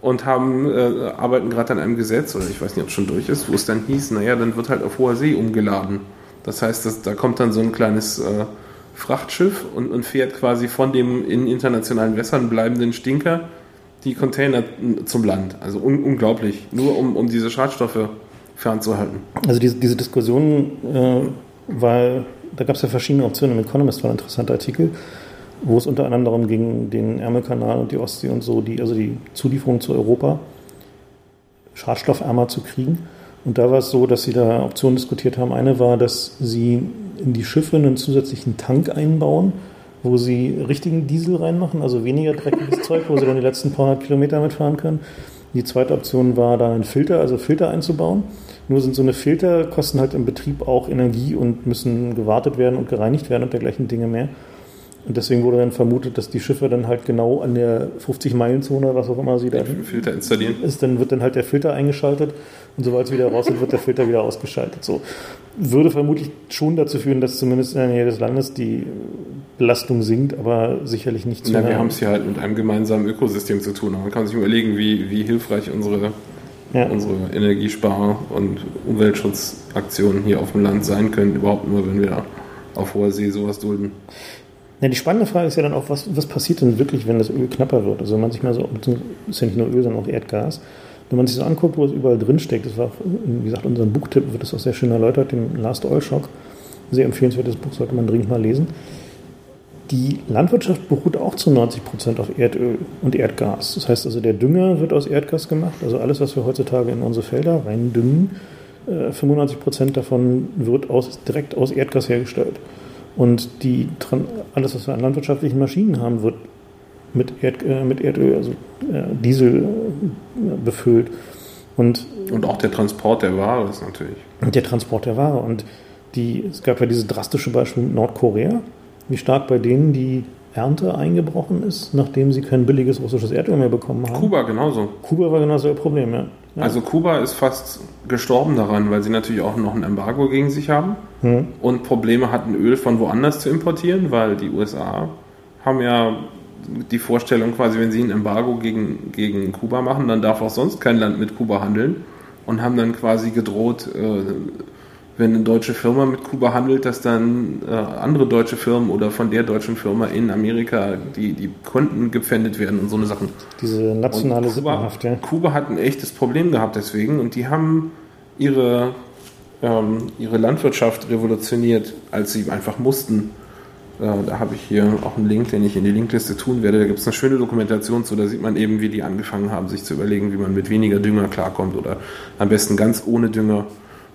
und haben, äh, arbeiten gerade an einem Gesetz, oder ich weiß nicht, ob es schon durch ist, wo es dann hieß, naja, dann wird halt auf hoher See umgeladen. Das heißt, dass, da kommt dann so ein kleines äh, Frachtschiff und, und fährt quasi von dem in internationalen Wässern bleibenden Stinker die Container zum Land. Also un unglaublich. Nur um, um diese Schadstoffe fernzuhalten. Also diese, diese Diskussion, äh, weil da gab es ja verschiedene Optionen. Im Economist war ein interessanter Artikel, wo es unter anderem darum ging, den Ärmelkanal und die Ostsee und so, die, also die Zulieferung zu Europa schadstoffärmer zu kriegen. Und da war es so, dass sie da Optionen diskutiert haben. Eine war, dass sie in die Schiffe einen zusätzlichen Tank einbauen, wo sie richtigen Diesel reinmachen, also weniger dreckiges [LAUGHS] Zeug, wo sie dann die letzten paar hundert Kilometer mitfahren können. Die zweite Option war, da einen Filter, also Filter einzubauen. Nur sind so eine Filter, kosten halt im Betrieb auch Energie und müssen gewartet werden und gereinigt werden und dergleichen Dinge mehr. Und deswegen wurde dann vermutet, dass die Schiffe dann halt genau an der 50-Meilen-Zone, was auch immer sie da Filter installieren. ist, dann wird dann halt der Filter eingeschaltet und sobald es wieder raus ist, wird der Filter wieder ausgeschaltet. So würde vermutlich schon dazu führen, dass zumindest in der Nähe des Landes die Belastung sinkt, aber sicherlich nicht zu. Ja, wir haben es hier halt mit einem gemeinsamen Ökosystem zu tun. Man kann sich überlegen, wie, wie hilfreich unsere, ja. unsere Energiespar- und Umweltschutzaktionen hier auf dem Land sein können, überhaupt nur, wenn wir auf hoher See sowas dulden. Ja, die spannende Frage ist ja dann auch, was, was passiert denn wirklich, wenn das Öl knapper wird? Also wenn man sich mal so, ist ja nicht nur Öl, sondern auch Erdgas. Wenn man sich so anguckt, wo es überall drin steckt, das war, wie gesagt, in unserem Buchtipp wird das auch sehr schön erläutert, dem Last Oil Shock. Sehr empfehlenswertes Buch, sollte man dringend mal lesen. Die Landwirtschaft beruht auch zu 90 Prozent auf Erdöl und Erdgas. Das heißt also, der Dünger wird aus Erdgas gemacht. Also alles, was wir heutzutage in unsere Felder reindüngen, 95 äh, Prozent davon wird aus, direkt aus Erdgas hergestellt. Und die, alles, was wir an landwirtschaftlichen Maschinen haben, wird mit, Erd, äh, mit Erdöl, also äh, Diesel äh, befüllt. Und, und auch der Transport der Ware ist natürlich. Der Transport der Ware. Und die, es gab ja dieses drastische Beispiel mit Nordkorea, wie stark bei denen die Ernte eingebrochen ist, nachdem sie kein billiges russisches Erdöl mehr bekommen haben. Kuba genauso. Kuba war genauso ein Problem, ja. ja. Also Kuba ist fast gestorben daran, weil sie natürlich auch noch ein Embargo gegen sich haben hm. und Probleme hatten, Öl von woanders zu importieren, weil die USA haben ja die Vorstellung quasi, wenn sie ein Embargo gegen, gegen Kuba machen, dann darf auch sonst kein Land mit Kuba handeln und haben dann quasi gedroht, äh, wenn eine deutsche Firma mit Kuba handelt, dass dann äh, andere deutsche Firmen oder von der deutschen Firma in Amerika die, die Konten gepfändet werden und so eine Sachen. Diese nationale Kuba, Sippenhaft, ja. Kuba hat ein echtes Problem gehabt deswegen und die haben ihre, ähm, ihre Landwirtschaft revolutioniert, als sie einfach mussten. Äh, da habe ich hier auch einen Link, den ich in die Linkliste tun werde. Da gibt es eine schöne Dokumentation zu, da sieht man eben, wie die angefangen haben, sich zu überlegen, wie man mit weniger Dünger klarkommt oder am besten ganz ohne Dünger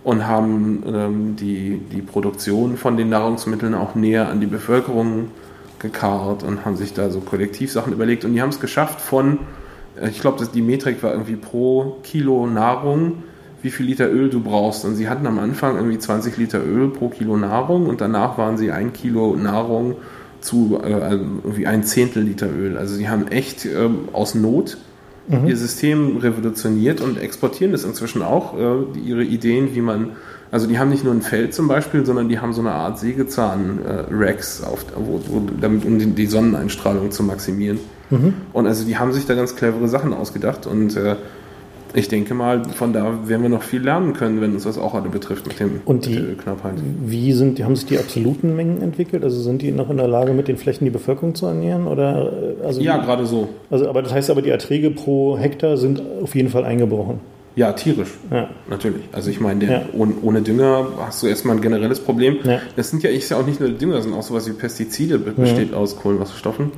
und haben ähm, die, die Produktion von den Nahrungsmitteln auch näher an die Bevölkerung gekarrt und haben sich da so Kollektivsachen überlegt und die haben es geschafft von, äh, ich glaube, die Metrik war irgendwie pro Kilo Nahrung, wie viel Liter Öl du brauchst. Und sie hatten am Anfang irgendwie 20 Liter Öl pro Kilo Nahrung und danach waren sie ein Kilo Nahrung zu äh, also irgendwie ein Zehntel Liter Öl. Also sie haben echt äh, aus Not mhm. ihr System revolutioniert und exportieren das inzwischen auch, äh, ihre Ideen, wie man, also die haben nicht nur ein Feld zum Beispiel, sondern die haben so eine Art Sägezahn-Racks, äh, damit, um die, die Sonneneinstrahlung zu maximieren. Mhm. Und also die haben sich da ganz clevere Sachen ausgedacht und äh, ich denke mal, von da werden wir noch viel lernen können, wenn uns das auch alle betrifft mit, dem, Und die, mit der Ölknappheit. Wie sind, haben sich die absoluten Mengen entwickelt? Also sind die noch in der Lage, mit den Flächen die Bevölkerung zu ernähren? Oder, also ja, gerade so. Also, aber das heißt aber, die Erträge pro Hektar sind auf jeden Fall eingebrochen. Ja, tierisch. Ja. Natürlich. Also ich meine, ja. ohne, ohne, Dünger hast du erstmal ein generelles Problem. Ja. Das sind ja, ist ja auch nicht nur Dünger, das sind auch sowas wie Pestizide, besteht aus Kohlenwasserstoffen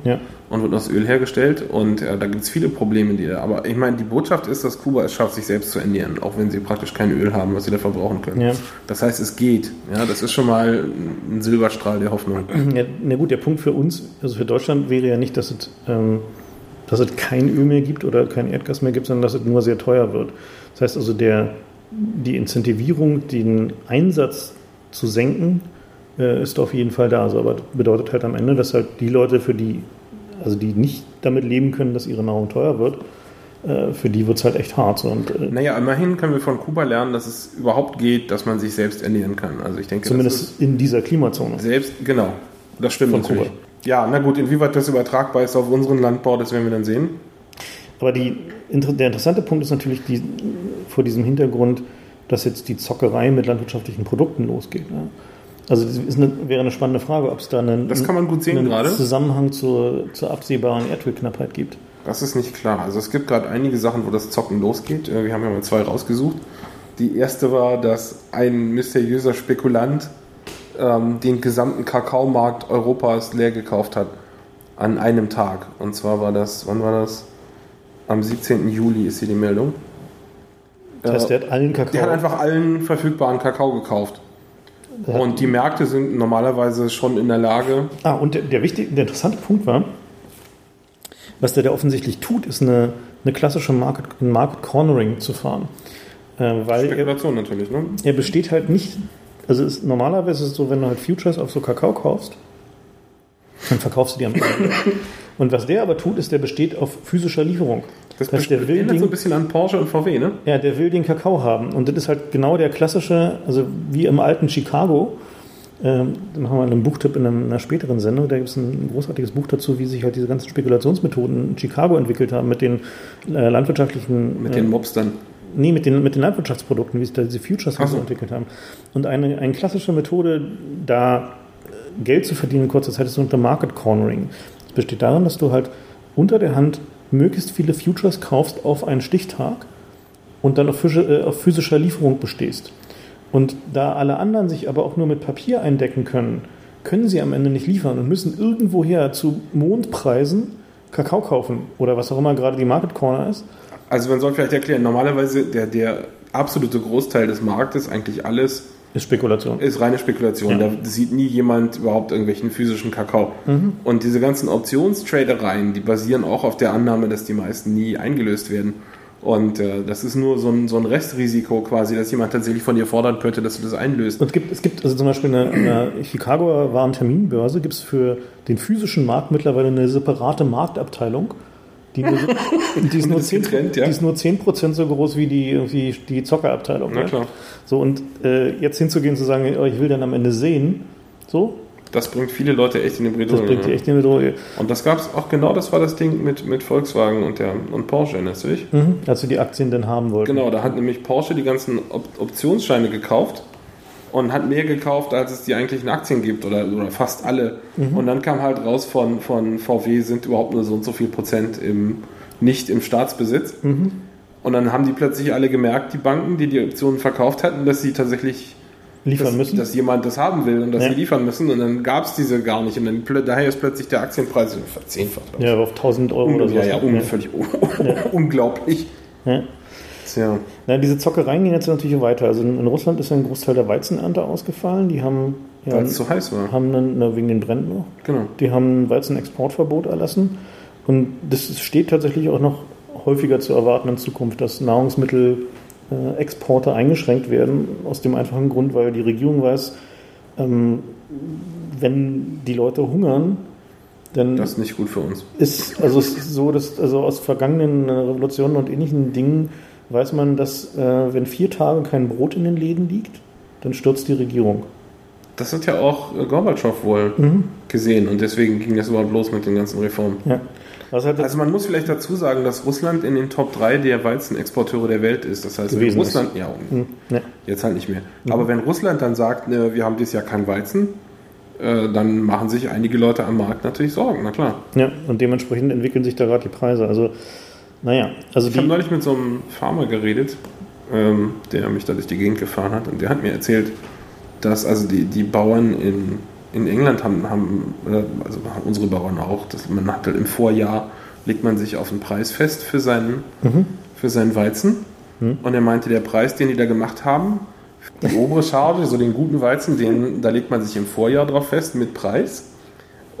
und wird aus Öl hergestellt. Und äh, da gibt es viele Probleme, die Aber ich meine, die Botschaft ist, dass Kuba es schafft, sich selbst zu ernähren, auch wenn sie praktisch kein Öl haben, was sie da verbrauchen können. Das heißt, es geht. Ja, das ist schon mal ein Silberstrahl der Hoffnung. [CLEARS THROAT] Na gut, der Punkt für uns, also für Deutschland wäre ja nicht, dass es, ähm, dass es kein Öl mehr gibt oder kein Erdgas mehr gibt, sondern dass es nur sehr teuer wird. Das heißt also, der, die Incentivierung, den Einsatz zu senken, äh, ist auf jeden Fall da. Also, aber bedeutet halt am Ende, dass halt die Leute, für die, also die nicht damit leben können, dass ihre Nahrung teuer wird, äh, für die wird es halt echt hart. Und, äh, naja, immerhin können wir von Kuba lernen, dass es überhaupt geht, dass man sich selbst ernähren kann. Also ich denke, Zumindest in dieser Klimazone. Selbst, genau. Das stimmt von natürlich. Kuba. Ja, na gut, inwieweit das übertragbar ist auf unseren Landbau, das werden wir dann sehen. Aber die, der interessante Punkt ist natürlich die, vor diesem Hintergrund, dass jetzt die Zockerei mit landwirtschaftlichen Produkten losgeht. Ne? Also das eine, wäre eine spannende Frage, ob es da einen, sehen einen. Zusammenhang zur, zur absehbaren Erdölknappheit gibt. Das ist nicht klar. Also es gibt gerade einige Sachen, wo das Zocken losgeht. Äh, wir haben ja mal zwei rausgesucht. Die erste war, dass ein mysteriöser Spekulant ähm, den gesamten Kakaomarkt Europas leer gekauft hat an einem Tag. Und zwar war das, wann war das? Am 17. Juli ist hier die Meldung. Das heißt, der hat allen Kakao. Der hat einfach allen verfügbaren Kakao gekauft. Und die Märkte sind normalerweise schon in der Lage. Ah, und der, der, wichtige, der interessante Punkt war, was der da offensichtlich tut, ist eine, eine klassische Market, Market Cornering zu fahren. Äh, weil Spekulation er, natürlich, ne? Er besteht halt nicht, also ist, normalerweise ist es so, wenn du halt Futures auf so Kakao kaufst, dann verkaufst du die am Ende. [LAUGHS] Und was der aber tut, ist, der besteht auf physischer Lieferung. Das heißt, der will den, so ein bisschen an Porsche und VW, ne? Ja, der will den Kakao haben. Und das ist halt genau der klassische, also wie im alten Chicago. Ähm, da machen wir einen Buchtipp in einer späteren Sendung. Da gibt es ein großartiges Buch dazu, wie sich halt diese ganzen Spekulationsmethoden in Chicago entwickelt haben mit den äh, landwirtschaftlichen. Mit den Mobs dann. Nee, mit den, mit den Landwirtschaftsprodukten, wie sich da diese Futures so. entwickelt haben. Und eine, eine klassische Methode, da Geld zu verdienen in kurzer Zeit, ist unter Market Cornering. Das besteht darin, dass du halt unter der Hand möglichst viele Futures kaufst auf einen Stichtag und dann auf, äh, auf physischer Lieferung bestehst. Und da alle anderen sich aber auch nur mit Papier eindecken können, können sie am Ende nicht liefern und müssen irgendwoher zu Mondpreisen Kakao kaufen oder was auch immer gerade die Market Corner ist. Also man soll vielleicht erklären, normalerweise der, der absolute Großteil des Marktes, eigentlich alles ist Spekulation. Ist reine Spekulation. Ja. Da sieht nie jemand überhaupt irgendwelchen physischen Kakao. Mhm. Und diese ganzen Optionstradereien, die basieren auch auf der Annahme, dass die meisten nie eingelöst werden. Und äh, das ist nur so ein, so ein Restrisiko quasi, dass jemand tatsächlich von dir fordern könnte, dass du das einlöst. Und es gibt, es gibt also zum Beispiel eine, eine Chicagoer Warenterminbörse, gibt es für den physischen Markt mittlerweile eine separate Marktabteilung die, [LAUGHS] die, ist nur 10, getrennt, ja? die ist nur 10% so groß wie die, wie die Zockerabteilung. Na klar. So, und äh, jetzt hinzugehen zu sagen, oh, ich will dann am Ende sehen, so. Das bringt viele Leute echt in die Bredouille. Das bringt die echt in die Bredouille. Und das gab es auch genau, das war das Ding mit, mit Volkswagen und, der, und Porsche, erinnerst du dich? Mhm, als sie die Aktien dann haben wollten. Genau, da hat nämlich Porsche die ganzen Op Optionsscheine gekauft und hat mehr gekauft, als es die eigentlichen Aktien gibt oder, oder fast alle. Mhm. Und dann kam halt raus von, von VW sind überhaupt nur so und so viel Prozent im, nicht im Staatsbesitz. Mhm. Und dann haben die plötzlich alle gemerkt, die Banken, die die Optionen verkauft hatten, dass sie tatsächlich liefern dass, müssen. Dass jemand das haben will und dass ja. sie liefern müssen. Und dann gab es diese gar nicht. Und dann daher ist plötzlich der Aktienpreis verzehnfacht. Ja, auf 1000 Euro oder so. Ja, ja, un [LAUGHS] völlig unglaublich. Ja. Tja. Na, diese Zockereien gehen jetzt natürlich weiter. Also in, in Russland ist ja ein Großteil der Weizenernte ausgefallen. Die haben ja, Weil es so heiß war. Haben dann, na, wegen den Bränden noch. Genau. Die haben ein Weizenexportverbot erlassen. Und das steht tatsächlich auch noch häufiger zu erwarten in Zukunft, dass Nahrungsmittelexporte eingeschränkt werden, aus dem einfachen Grund, weil die Regierung weiß, ähm, wenn die Leute hungern, dann. Das ist nicht gut für uns. Ist, also ist so, dass also aus vergangenen Revolutionen und ähnlichen Dingen weiß man, dass äh, wenn vier Tage kein Brot in den Läden liegt, dann stürzt die Regierung. Das hat ja auch Gorbatschow wohl mhm. gesehen und deswegen ging das überhaupt los mit den ganzen Reformen. Ja. also man muss vielleicht dazu sagen, dass Russland in den Top 3 der Weizenexporteure der Welt ist. Das heißt, wenn Russland, ja, mhm. ja, jetzt halt nicht mehr. Mhm. Aber wenn Russland dann sagt, ne, wir haben dieses Jahr kein Weizen, äh, dann machen sich einige Leute am Markt natürlich Sorgen, na klar. Ja, und dementsprechend entwickeln sich da gerade die Preise. Also naja, also ich habe neulich mit so einem Farmer geredet, ähm, der mich da durch die Gegend gefahren hat und der hat mir erzählt, dass also die, die Bauern in, in England haben, haben, also haben unsere Bauern auch, dass man hat halt im Vorjahr legt man sich auf den Preis fest für seinen, mhm. für seinen Weizen. Mhm. Und er meinte, der Preis, den die da gemacht haben, die obere Charge, so den guten Weizen, den, da legt man sich im Vorjahr drauf fest mit Preis.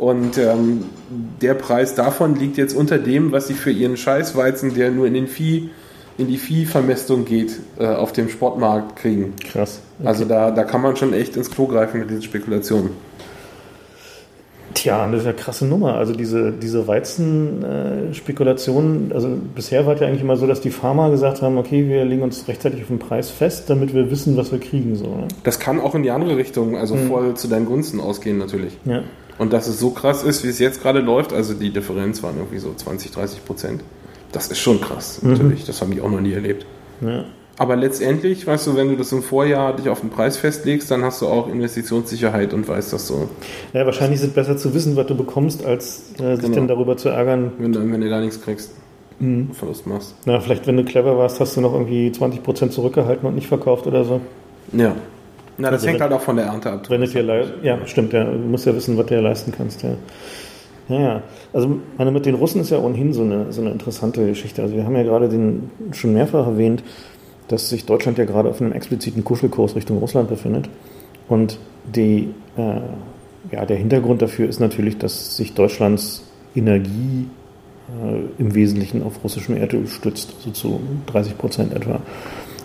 Und ähm, der Preis davon liegt jetzt unter dem, was sie für ihren Scheißweizen, der nur in den Vieh, in die Viehvermästung geht, äh, auf dem Sportmarkt kriegen. Krass. Okay. Also da, da kann man schon echt ins Klo greifen mit diesen Spekulationen. Tja, das ist eine krasse Nummer. Also diese, diese Weizenspekulation, äh, also bisher war es ja eigentlich immer so, dass die Farmer gesagt haben, okay, wir legen uns rechtzeitig auf den Preis fest, damit wir wissen, was wir kriegen. So, ne? Das kann auch in die andere Richtung, also hm. voll zu deinen Gunsten ausgehen natürlich. Ja. Und dass es so krass ist, wie es jetzt gerade läuft, also die Differenz waren irgendwie so 20, 30 Prozent. Das ist schon krass, mhm. natürlich. Das habe ich auch noch nie erlebt. Ja. Aber letztendlich, weißt du, wenn du das im Vorjahr dich auf den Preis festlegst, dann hast du auch Investitionssicherheit und weißt das so. Ja, wahrscheinlich ist es besser zu wissen, was du bekommst, als äh, sich genau. dann darüber zu ärgern. Wenn du, wenn du gar nichts kriegst, mhm. Verlust machst. Na, vielleicht, wenn du clever warst, hast du noch irgendwie 20% zurückgehalten und nicht verkauft oder so. Ja. Na, das also hängt wenn, halt auch von der Ernte ab. Wenn dir ja, stimmt, ja. Du musst ja wissen, was du dir leisten kannst, ja. Ja, ja. Also meine, mit den Russen ist ja ohnehin so eine, so eine interessante Geschichte. Also wir haben ja gerade den schon mehrfach erwähnt, dass sich Deutschland ja gerade auf einem expliziten Kuschelkurs Richtung Russland befindet. Und die, äh, ja, der Hintergrund dafür ist natürlich, dass sich Deutschlands Energie äh, im Wesentlichen auf russischem Erdöl stützt, also zu 30 Prozent etwa.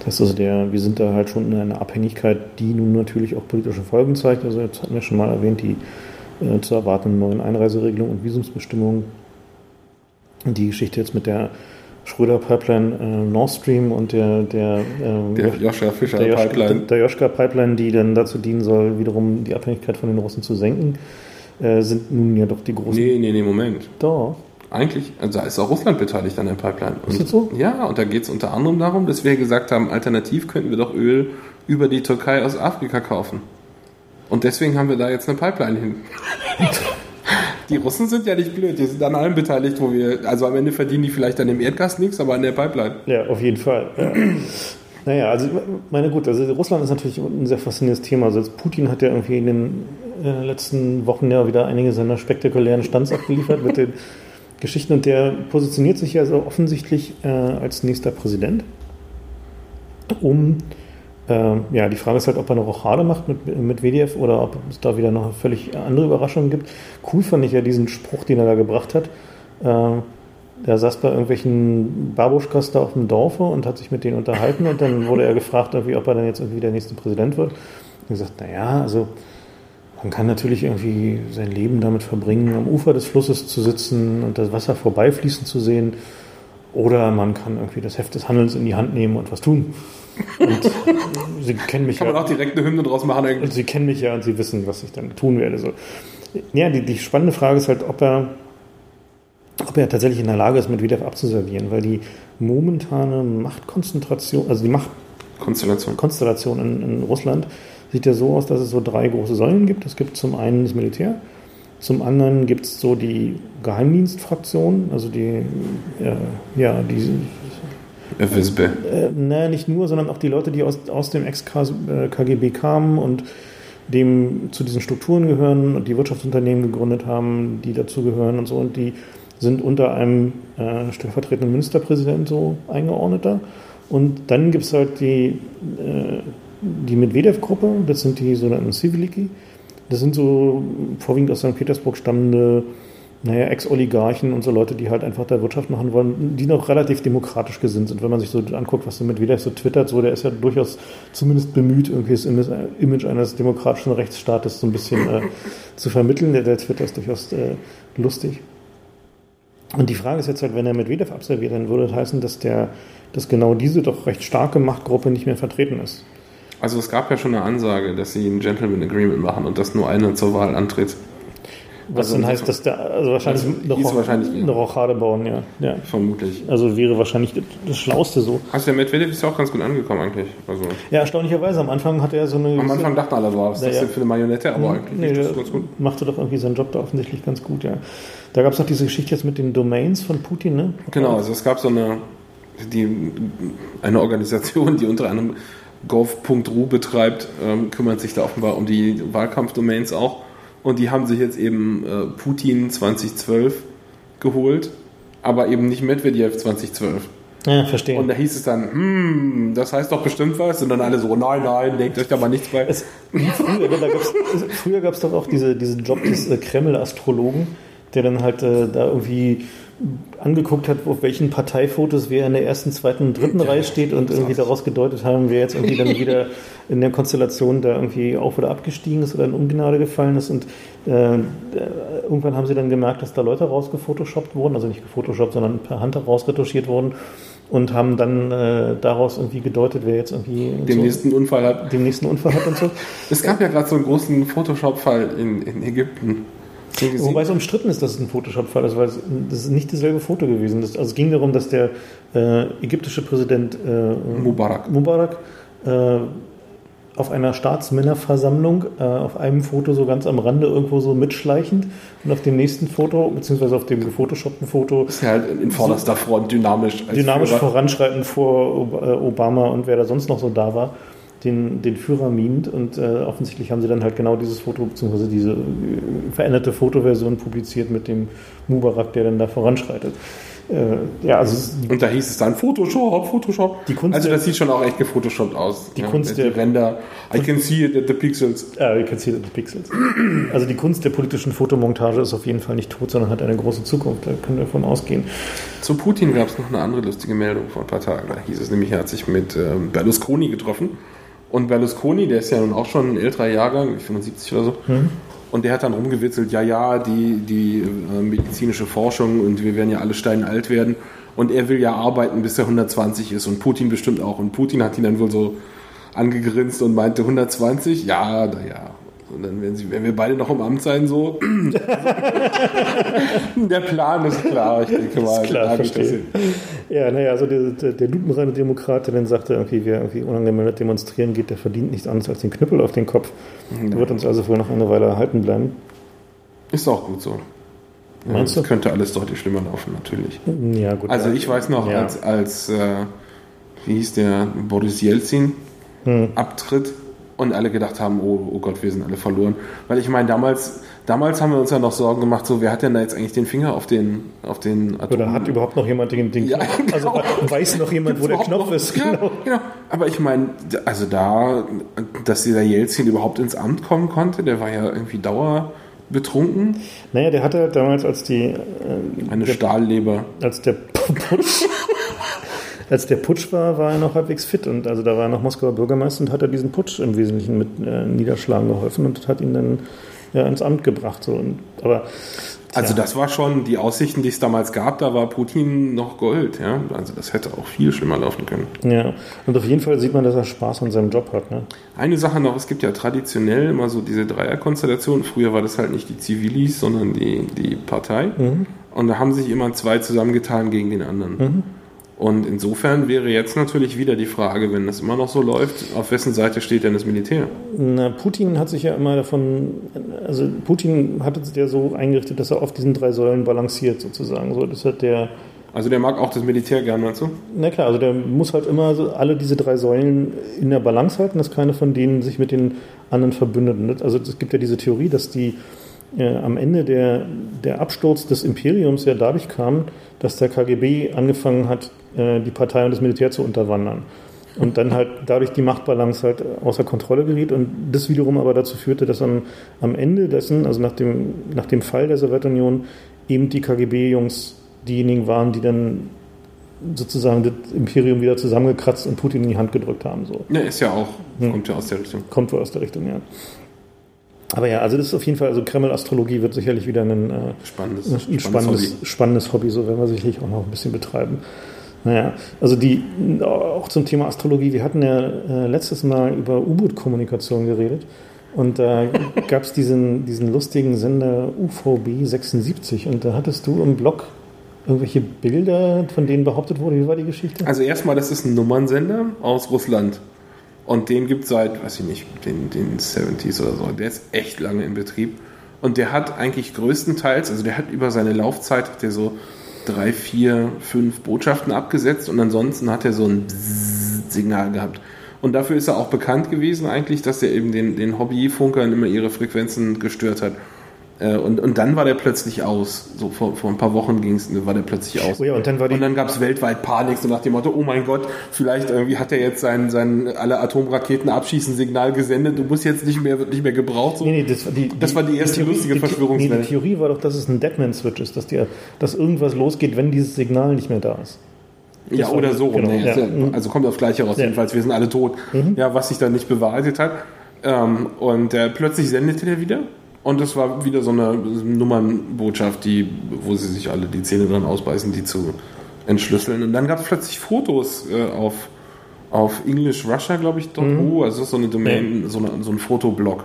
Das also, der, wir sind da halt schon in einer Abhängigkeit, die nun natürlich auch politische Folgen zeigt. Also jetzt hatten wir schon mal erwähnt, die äh, zu erwartenden neuen Einreiseregelungen und Visumsbestimmungen. Die Geschichte jetzt mit der Schröder-Pipeline äh, Nord Stream und der, der, äh, der Joschka Fischer der Joschka, Pipeline. Der, der Joschka Pipeline, die dann dazu dienen soll, wiederum die Abhängigkeit von den Russen zu senken, äh, sind nun ja doch die großen. Nee, nee, nee, Moment. Doch. Eigentlich, also da ist auch Russland beteiligt an der Pipeline. Und, ist das so? Ja, und da geht es unter anderem darum, dass wir gesagt haben, alternativ könnten wir doch Öl über die Türkei aus Afrika kaufen. Und deswegen haben wir da jetzt eine Pipeline hin. [LAUGHS] die Russen sind ja nicht blöd, die sind an allem beteiligt, wo wir, also am Ende verdienen die vielleicht an dem Erdgas nichts, aber an der Pipeline. Ja, auf jeden Fall. Ja. [CLEARS THROAT] naja, also meine gut, also Russland ist natürlich ein sehr faszinierendes Thema. Also Putin hat ja irgendwie in den äh, letzten Wochen ja wieder einige seiner spektakulären Stunts abgeliefert mit den [LAUGHS] Geschichten und der positioniert sich ja so offensichtlich äh, als nächster Präsident, um ähm, ja, die Frage ist halt, ob er eine Rochade macht mit, mit WDF oder ob es da wieder noch völlig andere Überraschungen gibt. Cool fand ich ja diesen Spruch, den er da gebracht hat. Äh, der saß bei irgendwelchen Babuschkas da auf dem Dorfe und hat sich mit denen unterhalten und dann wurde er gefragt, ob er dann jetzt irgendwie der nächste Präsident wird. Und gesagt, naja, also man kann natürlich irgendwie sein Leben damit verbringen, am Ufer des Flusses zu sitzen und das Wasser vorbeifließen zu sehen. Oder man kann irgendwie das Heft des Handelns in die Hand nehmen und was tun. Und sie kennen mich Kann ja. man auch direkt eine Hymne draus machen eigentlich. Und sie kennen mich ja und sie wissen, was ich dann tun werde. So. Ja, die, die spannende Frage ist halt, ob er, ob er tatsächlich in der Lage ist, mit WDF abzuservieren, weil die momentane Machtkonzentration, also die Machtkonstellation Konstellation in, in Russland sieht ja so aus, dass es so drei große Säulen gibt. Es gibt zum einen das Militär, zum anderen gibt es so die Geheimdienstfraktion, also die, äh, ja, die FSB. Äh, naja, nicht nur, sondern auch die Leute, die aus, aus dem Ex-KGB kamen und dem zu diesen Strukturen gehören und die Wirtschaftsunternehmen gegründet haben, die dazu gehören und so. Und die sind unter einem äh, stellvertretenden Ministerpräsident so eingeordnet da. Und dann gibt es halt die, äh, die Medvedev-Gruppe, das sind die sogenannten Civiliki. Das sind so vorwiegend aus St. Petersburg stammende naja, Ex-Oligarchen und so Leute, die halt einfach da Wirtschaft machen wollen, die noch relativ demokratisch gesinnt sind. Wenn man sich so anguckt, was mit wieder so twittert, so, der ist ja durchaus zumindest bemüht, irgendwie das Image eines demokratischen Rechtsstaates so ein bisschen äh, zu vermitteln. Der, der Twitter ist durchaus äh, lustig. Und die Frage ist jetzt halt, wenn er Medvedev abserviert, dann würde das heißen, dass der, dass genau diese doch recht starke Machtgruppe nicht mehr vertreten ist. Also es gab ja schon eine Ansage, dass sie ein Gentleman Agreement machen und dass nur einer zur Wahl antritt. Was also dann heißt, dass der also wahrscheinlich, eine, Roch wahrscheinlich eine Rochade bauen, ja. ja. Vermutlich. Also wäre wahrscheinlich das Schlauste so. Also der Medvedev ist ja auch ganz gut angekommen eigentlich. Also ja, erstaunlicherweise. Am Anfang hatte er so eine. Am Anfang dachten alle, was ist das denn für eine Marionette, aber hm, eigentlich nee, das ganz gut. machte doch irgendwie seinen Job da offensichtlich ganz gut, ja. Da gab es noch diese Geschichte jetzt mit den Domains von Putin, ne? Genau, also es gab so eine, die, eine Organisation, die unter anderem gov.ru betreibt, ähm, kümmert sich da offenbar um die Wahlkampfdomains auch. Und die haben sich jetzt eben äh, Putin 2012 geholt, aber eben nicht Medvedev 2012. Ja, verstehe. Und da hieß es dann, hm, das heißt doch bestimmt was. Und dann alle so, nein, nein, denkt euch da mal nichts bei. Es, früher gab es doch auch diese, diesen Job des äh, Kreml-Astrologen, der dann halt äh, da irgendwie angeguckt hat, auf welchen Parteifotos wer in der ersten, zweiten und dritten Reihe steht und irgendwie daraus gedeutet haben, wer jetzt irgendwie dann wieder [LAUGHS] in der Konstellation da irgendwie auf oder abgestiegen ist oder in Ungnade gefallen ist. Und äh, irgendwann haben sie dann gemerkt, dass da Leute rausgefotoshoppt wurden, also nicht gefotoshoppt, sondern per Hand rausretuschiert wurden und haben dann äh, daraus irgendwie gedeutet, wer jetzt irgendwie den so, nächsten Unfall hat. Den nächsten Unfall hat und so. [LAUGHS] Es gab ja gerade so einen großen Photoshop-Fall in, in Ägypten Wobei es umstritten ist, dass es ein Photoshop-Fall ist, weil es, das ist nicht dasselbe Foto gewesen. Das, also es ging darum, dass der äh, ägyptische Präsident äh, Mubarak, Mubarak äh, auf einer Staatsmännerversammlung äh, auf einem Foto so ganz am Rande irgendwo so mitschleichend und auf dem nächsten Foto, beziehungsweise auf dem gefotoshoppten Foto. Ist ja halt in vorderster so Front dynamisch. Dynamisch Führer. voranschreiten vor äh, Obama und wer da sonst noch so da war, den, den Führer mient und äh, offensichtlich haben sie dann halt genau dieses Foto, beziehungsweise diese äh, veränderte Fotoversion publiziert mit dem Mubarak, der dann da voranschreitet. Äh, ja, also und da hieß es dann Photoshop, Photoshop. Die Kunst also das sieht schon auch echt gefotoshoppt aus. Die ja, Kunst der Ränder. I can see it at the pixels. Ja, you can see it at the pixels. Also die Kunst der politischen Fotomontage ist auf jeden Fall nicht tot, sondern hat eine große Zukunft. Da können wir davon ausgehen. Zu Putin gab es noch eine andere lustige Meldung vor ein paar Tagen. Da hieß es nämlich, er hat sich mit ähm, Berlusconi getroffen. Und Berlusconi, der ist ja nun auch schon ein älterer Jahrgang, 75 oder so. Hm. Und der hat dann rumgewitzelt, ja, ja, die, die äh, medizinische Forschung und wir werden ja alle steinalt werden. Und er will ja arbeiten, bis er 120 ist und Putin bestimmt auch. Und Putin hat ihn dann wohl so angegrinst und meinte 120, ja, naja, und dann werden, sie, werden wir beide noch im Amt sein, so. [LAUGHS] der Plan ist klar, ich denke mal. Ist klar, verstehe. Ja, naja, also der, der, der lupenreine Demokrat, der dann sagte, okay, wer irgendwie unangemeldet demonstrieren geht, der verdient nichts anderes als den Knüppel auf den Kopf. Ja. Wird uns also wohl noch eine Weile erhalten bleiben. Ist auch gut so. Meinst ja, du? könnte alles deutlich schlimmer laufen, natürlich. Ja, gut. Also ich weiß noch, ja. als, als äh, wie hieß der, Boris Jelzin hm. abtritt, und alle gedacht haben, oh, oh Gott, wir sind alle verloren. Weil ich meine, damals, damals haben wir uns ja noch Sorgen gemacht, so, wer hat denn da jetzt eigentlich den Finger auf den, auf den Atom? Oder hat überhaupt noch jemand den Ding? Ja, also genau. Also weiß noch jemand, Gibt's wo der Knopf noch? ist? Genau. Ja, genau. Aber ich meine, also da, dass dieser Jelzin überhaupt ins Amt kommen konnte, der war ja irgendwie Dauer betrunken. Naja, der hatte damals, als die... Äh, Eine der, Stahlleber. Als der [LAUGHS] als der Putsch war, war er noch halbwegs fit und also da war er noch Moskauer Bürgermeister und hat er diesen Putsch im Wesentlichen mit äh, Niederschlagen geholfen und hat ihn dann ja, ins Amt gebracht. So. Und, aber also das war schon die Aussichten, die es damals gab, da war Putin noch Gold, ja. Also das hätte auch viel schlimmer laufen können. Ja, und auf jeden Fall sieht man, dass er Spaß an seinem Job hat. Ne? Eine Sache noch, es gibt ja traditionell immer so diese Dreierkonstellation. Früher war das halt nicht die Zivilis, sondern die, die Partei. Mhm. Und da haben sich immer zwei zusammengetan gegen den anderen. Mhm. Und insofern wäre jetzt natürlich wieder die Frage, wenn das immer noch so läuft, auf wessen Seite steht denn das Militär? Na, Putin hat sich ja immer davon, also Putin hat es ja so eingerichtet, dass er auf diesen drei Säulen balanciert sozusagen. So, das hat der also der mag auch das Militär gern, du? Na klar, also der muss halt immer alle diese drei Säulen in der Balance halten, dass keine von denen sich mit den anderen verbündet. Also es gibt ja diese Theorie, dass die äh, am Ende der, der Absturz des Imperiums ja dadurch kam, dass der KGB angefangen hat, äh, die Partei und das Militär zu unterwandern. Und dann halt dadurch die Machtbalance halt außer Kontrolle geriet und das wiederum aber dazu führte, dass am, am Ende dessen, also nach dem, nach dem Fall der Sowjetunion, eben die KGB-Jungs diejenigen waren, die dann sozusagen das Imperium wieder zusammengekratzt und Putin in die Hand gedrückt haben. So. Ja, ist ja auch, hm. kommt ja aus der Richtung. Kommt wohl aus der Richtung, ja. Aber ja, also das ist auf jeden Fall, also Kreml-Astrologie wird sicherlich wieder ein, äh, spannendes, ein spannendes, spannendes, Hobby. spannendes Hobby, so werden wir sicherlich auch noch ein bisschen betreiben. Naja, also die, auch zum Thema Astrologie, wir hatten ja äh, letztes Mal über U-Boot-Kommunikation geredet und da [LAUGHS] gab es diesen, diesen lustigen Sender UVB 76 und da hattest du im Blog irgendwelche Bilder, von denen behauptet wurde, wie war die Geschichte? Also erstmal, das ist ein Nummernsender aus Russland. Und den gibt es seit, weiß ich nicht, den, den 70s oder so. Der ist echt lange in Betrieb. Und der hat eigentlich größtenteils, also der hat über seine Laufzeit, hat der so drei, vier, fünf Botschaften abgesetzt und ansonsten hat er so ein Signal gehabt. Und dafür ist er auch bekannt gewesen eigentlich, dass er eben den, den Hobbyfunkern immer ihre Frequenzen gestört hat. Äh, und, und dann war der plötzlich aus. So vor, vor ein paar Wochen ging's, war der plötzlich aus. Oh ja, und dann, war die und dann gab es weltweit Panik, so nach dem Motto, oh mein Gott, vielleicht irgendwie hat er jetzt sein, sein alle Atomraketen abschießen Signal gesendet, du musst jetzt nicht mehr, wird nicht mehr gebraucht. So. Nee, nee, das, war die, das war die erste Theorie, lustige Verschwörungswelle. Nee, die Theorie war doch, dass es ein Deadman-Switch ist, dass, die, dass irgendwas losgeht, wenn dieses Signal nicht mehr da ist. Das ja, oder so. Genau, nee, ja. Also kommt aufs Gleiche raus, ja. jedenfalls, wir sind alle tot. Mhm. Ja, was sich dann nicht bewahrheitet hat. Ähm, und äh, plötzlich sendete der wieder und das war wieder so eine Nummernbotschaft, die, wo sie sich alle die Zähne dran ausbeißen, die zu entschlüsseln. Und dann gab es plötzlich Fotos äh, auf, auf English Russia, glaube ich, .ru, mhm. also so eine Domain, ja. so, eine, so ein Fotoblog.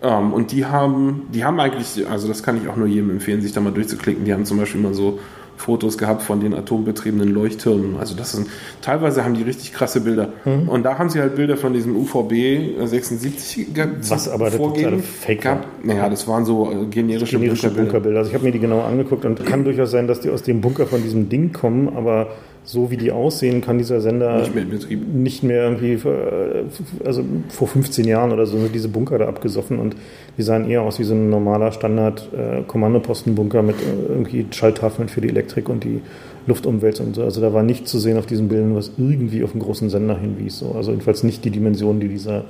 Ähm, und die haben, die haben eigentlich, also das kann ich auch nur jedem empfehlen, sich da mal durchzuklicken. Die haben zum Beispiel mal so Fotos gehabt von den atombetriebenen Leuchttürmen. Also das sind, teilweise haben die richtig krasse Bilder. Mhm. Und da haben sie halt Bilder von diesem UVB 76 Was aber vorgegeben. Fake gab. Naja, das waren so äh, generische, generische Bunkerbilder. Bunkerbilder. Also ich habe mir die genau angeguckt und kann durchaus sein, dass die aus dem Bunker von diesem Ding kommen, aber so wie die aussehen, kann dieser Sender nicht mehr, Betrieb. nicht mehr irgendwie, äh, also vor 15 Jahren oder so diese Bunker da abgesoffen und die sahen eher aus wie so ein normaler Standard-Kommandopostenbunker äh, mit äh, irgendwie Schalltafeln für die Elektrik und die Luftumwelt und so. Also da war nichts zu sehen auf diesen Bildern, was irgendwie auf einen großen Sender hinwies. So. Also jedenfalls nicht die Dimension, die dieser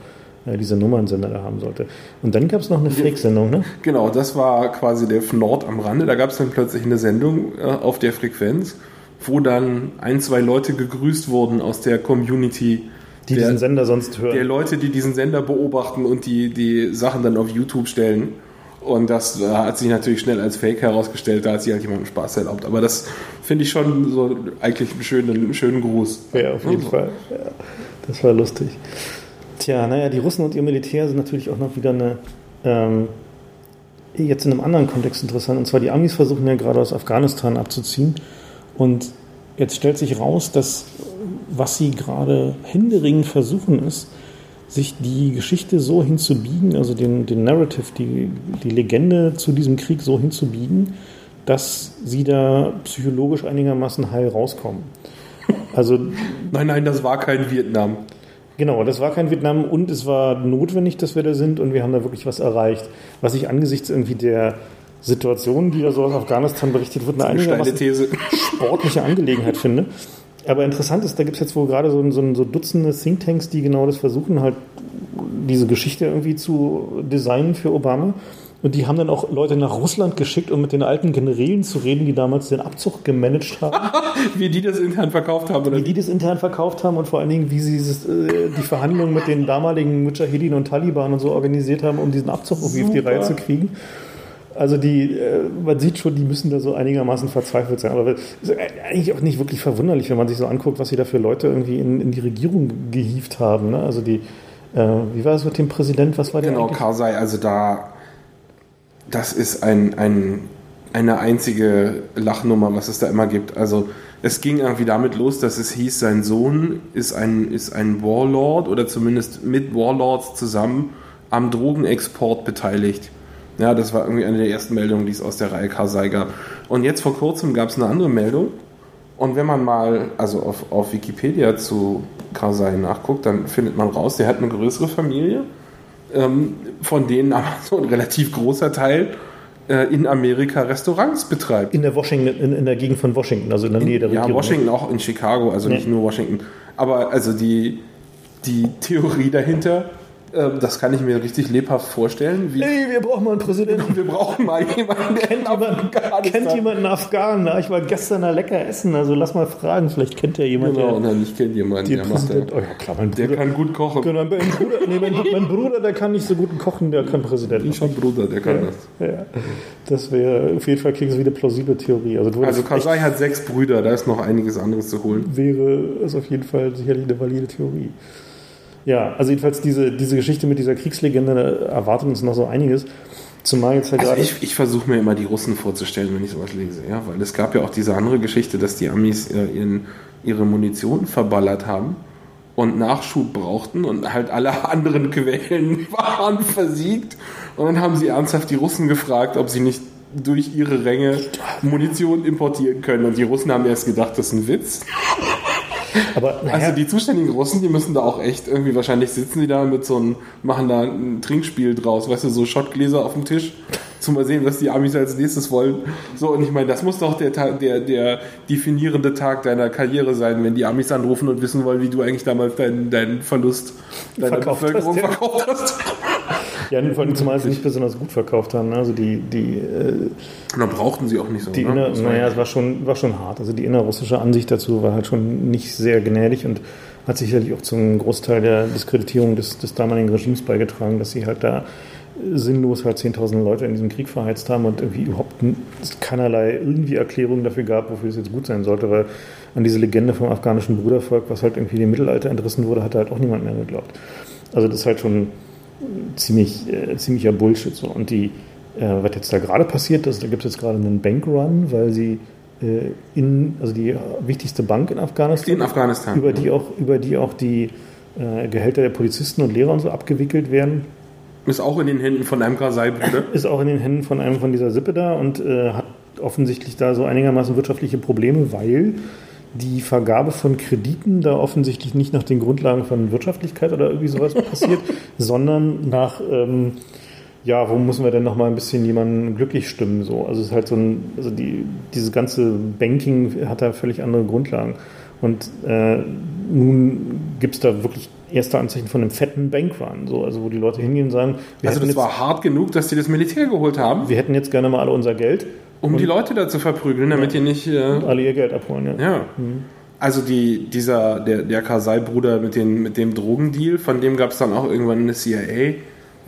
dieser Nummernsender da haben sollte. Und dann gab es noch eine Fake-Sendung, ne? Genau, das war quasi der Nord am Rande. Da gab es dann plötzlich eine Sendung äh, auf der Frequenz wo dann ein, zwei Leute gegrüßt wurden aus der Community. Die der, diesen Sender sonst hören. Der Leute, die diesen Sender beobachten und die, die Sachen dann auf YouTube stellen. Und das äh, hat sich natürlich schnell als Fake herausgestellt, da hat sich halt jemandem Spaß erlaubt. Aber das finde ich schon so eigentlich einen schönen, einen schönen Gruß. Ja, auf jeden also. Fall. Ja, das war lustig. Tja, naja, die Russen und ihr Militär sind natürlich auch noch wieder eine, ähm, jetzt in einem anderen Kontext interessant. Und zwar die Amis versuchen ja gerade aus Afghanistan abzuziehen. Und jetzt stellt sich raus, dass was sie gerade händeringend versuchen ist, sich die Geschichte so hinzubiegen, also den, den Narrative, die, die Legende zu diesem Krieg so hinzubiegen, dass sie da psychologisch einigermaßen heil rauskommen. Also [LAUGHS] nein, nein, das war kein Vietnam. Genau, das war kein Vietnam und es war notwendig, dass wir da sind und wir haben da wirklich was erreicht. Was ich angesichts irgendwie der Situation, die da so aus Afghanistan berichtet wird, eine einigermaßen sportliche Angelegenheit finde. Aber interessant ist, da gibt es jetzt wohl gerade so, so, so Dutzende Thinktanks, die genau das versuchen, halt diese Geschichte irgendwie zu designen für Obama. Und die haben dann auch Leute nach Russland geschickt, um mit den alten Generälen zu reden, die damals den Abzug gemanagt haben. [LAUGHS] wie die das intern verkauft haben, oder? Wie die das intern verkauft haben und vor allen Dingen, wie sie dieses, äh, die Verhandlungen mit den damaligen Mujahideen und Taliban und so organisiert haben, um diesen Abzug irgendwie auf die Reihe zu kriegen. Also die, äh, man sieht schon, die müssen da so einigermaßen verzweifelt sein. Aber es ist eigentlich auch nicht wirklich verwunderlich, wenn man sich so anguckt, was sie da für Leute irgendwie in, in die Regierung gehievt haben. Ne? Also die, äh, wie war es mit dem Präsident? Was war der? Genau, eigentlich? Karzai, also da, das ist ein, ein, eine einzige Lachnummer, was es da immer gibt. Also es ging irgendwie damit los, dass es hieß, sein Sohn ist ein, ist ein Warlord oder zumindest mit Warlords zusammen am Drogenexport beteiligt. Ja, das war irgendwie eine der ersten Meldungen, die es aus der Reihe Karsai gab. Und jetzt vor kurzem gab es eine andere Meldung. Und wenn man mal also auf, auf Wikipedia zu Karsai nachguckt, dann findet man raus, der hat eine größere Familie, ähm, von denen aber so ein relativ großer Teil äh, in Amerika Restaurants betreibt. In der Washington, in, in, der Gegend von Washington, also in der Nähe der Regierung. Ja, Washington auch in Chicago, also nee. nicht nur Washington. Aber also die, die Theorie dahinter das kann ich mir richtig lebhaft vorstellen. Wie hey, wir brauchen mal einen Präsidenten. [LAUGHS] Wir brauchen mal jemanden, der kennt, jemanden, kennt jemanden Afghanen. Na, ich war gestern da lecker essen, also lass mal fragen, vielleicht kennt er jemanden. Genau, nein, ich kenne jemanden, der macht der, oh ja, klar, mein Bruder, der kann gut kochen. Genau, mein, Bruder, nee, mein, mein, Bruder, der kann nicht so gut kochen, der kann Präsident Ich habe Bruder, der kann ja, das. Ja. Das wäre, auf jeden Fall klingt eine plausible Theorie. Also, also Kasai hat sechs Brüder, da ist noch einiges anderes zu holen. Wäre es auf jeden Fall sicherlich eine valide Theorie. Ja, also jedenfalls diese, diese Geschichte mit dieser Kriegslegende erwartet uns noch so einiges. Zumal jetzt halt also gerade. Ich, ich versuche mir immer die Russen vorzustellen, wenn ich sowas lese, ja, weil es gab ja auch diese andere Geschichte, dass die Amis äh, ihren, ihre Munition verballert haben und Nachschub brauchten und halt alle [LAUGHS] anderen Quellen [LAUGHS] waren versiegt. Und dann haben sie ernsthaft die Russen gefragt, ob sie nicht durch ihre Ränge Munition importieren können. Und die Russen haben erst gedacht, das ist ein Witz. Aber, naja. Also die zuständigen Russen, die müssen da auch echt irgendwie, wahrscheinlich sitzen die da mit so einem, machen da ein Trinkspiel draus, weißt du, so Schottgläser auf dem Tisch, zum mal sehen, was die Amis als nächstes wollen. So, und ich meine, das muss doch der, der, der definierende Tag deiner Karriere sein, wenn die Amis anrufen und wissen wollen, wie du eigentlich damals deinen, deinen Verlust deiner verkauft Bevölkerung hast, ja. verkauft hast. Ja, vor allem zumal sie nicht besonders gut verkauft haben. Ne? Also die, die äh, Und dann brauchten sie auch nicht so. Die ne? inner, naja, es war schon, war schon hart. Also die innerrussische Ansicht dazu war halt schon nicht sehr gnädig und hat sicherlich auch zum Großteil der Diskreditierung des, des damaligen Regimes beigetragen, dass sie halt da sinnlos halt 10.000 Leute in diesem Krieg verheizt haben und irgendwie überhaupt keinerlei irgendwie Erklärung dafür gab, wofür es jetzt gut sein sollte, weil an diese Legende vom afghanischen Brudervolk, was halt irgendwie dem Mittelalter entrissen wurde, hat halt auch niemand mehr geglaubt. Also das ist halt schon ziemlich, äh, ziemlicher Bullshit. So. Und die, äh, was jetzt da gerade passiert ist, da gibt es jetzt gerade einen Bankrun, weil sie äh, in, also die wichtigste Bank in Afghanistan, in Afghanistan über, die auch, über die auch die äh, Gehälter der Polizisten und Lehrer und so abgewickelt werden. Ist auch in den Händen von einem Karzai-Bruder. Ist auch in den Händen von einem von dieser Sippe da und äh, hat offensichtlich da so einigermaßen wirtschaftliche Probleme, weil die Vergabe von Krediten da offensichtlich nicht nach den Grundlagen von Wirtschaftlichkeit oder irgendwie sowas [LAUGHS] passiert, sondern nach, ähm, ja, wo müssen wir denn noch mal ein bisschen jemanden glücklich stimmen? So. Also es ist halt so ein, also die, dieses ganze Banking hat da völlig andere Grundlagen. Und äh, nun gibt es da wirklich erste Anzeichen von einem fetten Bankrun, so, also wo die Leute hingehen und sagen, also das jetzt, war hart genug, dass die das Militär geholt haben. Wir hätten jetzt gerne mal alle unser Geld um und die Leute da zu verprügeln, damit ja. die nicht. Äh, alle ihr Geld abholen, ja. Ja. Mhm. Also die, dieser, der, der Kasai-Bruder mit, mit dem Drogendeal, von dem gab es dann auch irgendwann eine CIA.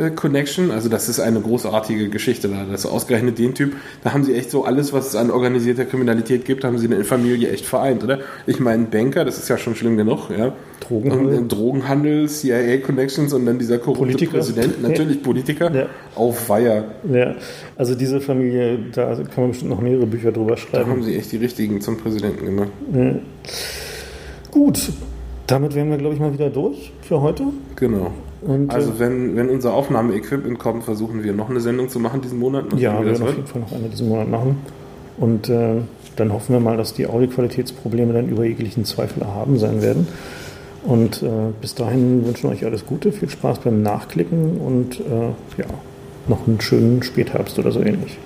Äh, Connection. Also das ist eine großartige Geschichte da. Das ist ausgerechnet den Typ. Da haben sie echt so alles, was es an organisierter Kriminalität gibt, haben sie in der Familie echt vereint, oder? Ich meine, Banker, das ist ja schon schlimm genug, ja. Drogenhandel. Und, Drogenhandel, CIA Connections und dann dieser korrupte Politiker. Präsident, natürlich Politiker, ja. auf Weiher. Ja, also diese Familie, da kann man bestimmt noch mehrere Bücher drüber schreiben. Da haben sie echt die richtigen zum Präsidenten gemacht. Ja. Gut, damit wären wir, glaube ich, mal wieder durch für heute. Genau. Und, also äh, wenn, wenn unser Aufnahmeequipment kommt, versuchen wir noch eine Sendung zu machen diesen Monat. Ja, wir werden auf jeden Fall noch eine diesen Monat machen. Und äh, dann hoffen wir mal, dass die Audioqualitätsprobleme dann über jeglichen Zweifel erhaben sein werden. Und äh, bis dahin wünschen wir euch alles Gute, viel Spaß beim Nachklicken und äh, ja, noch einen schönen Spätherbst oder so ähnlich.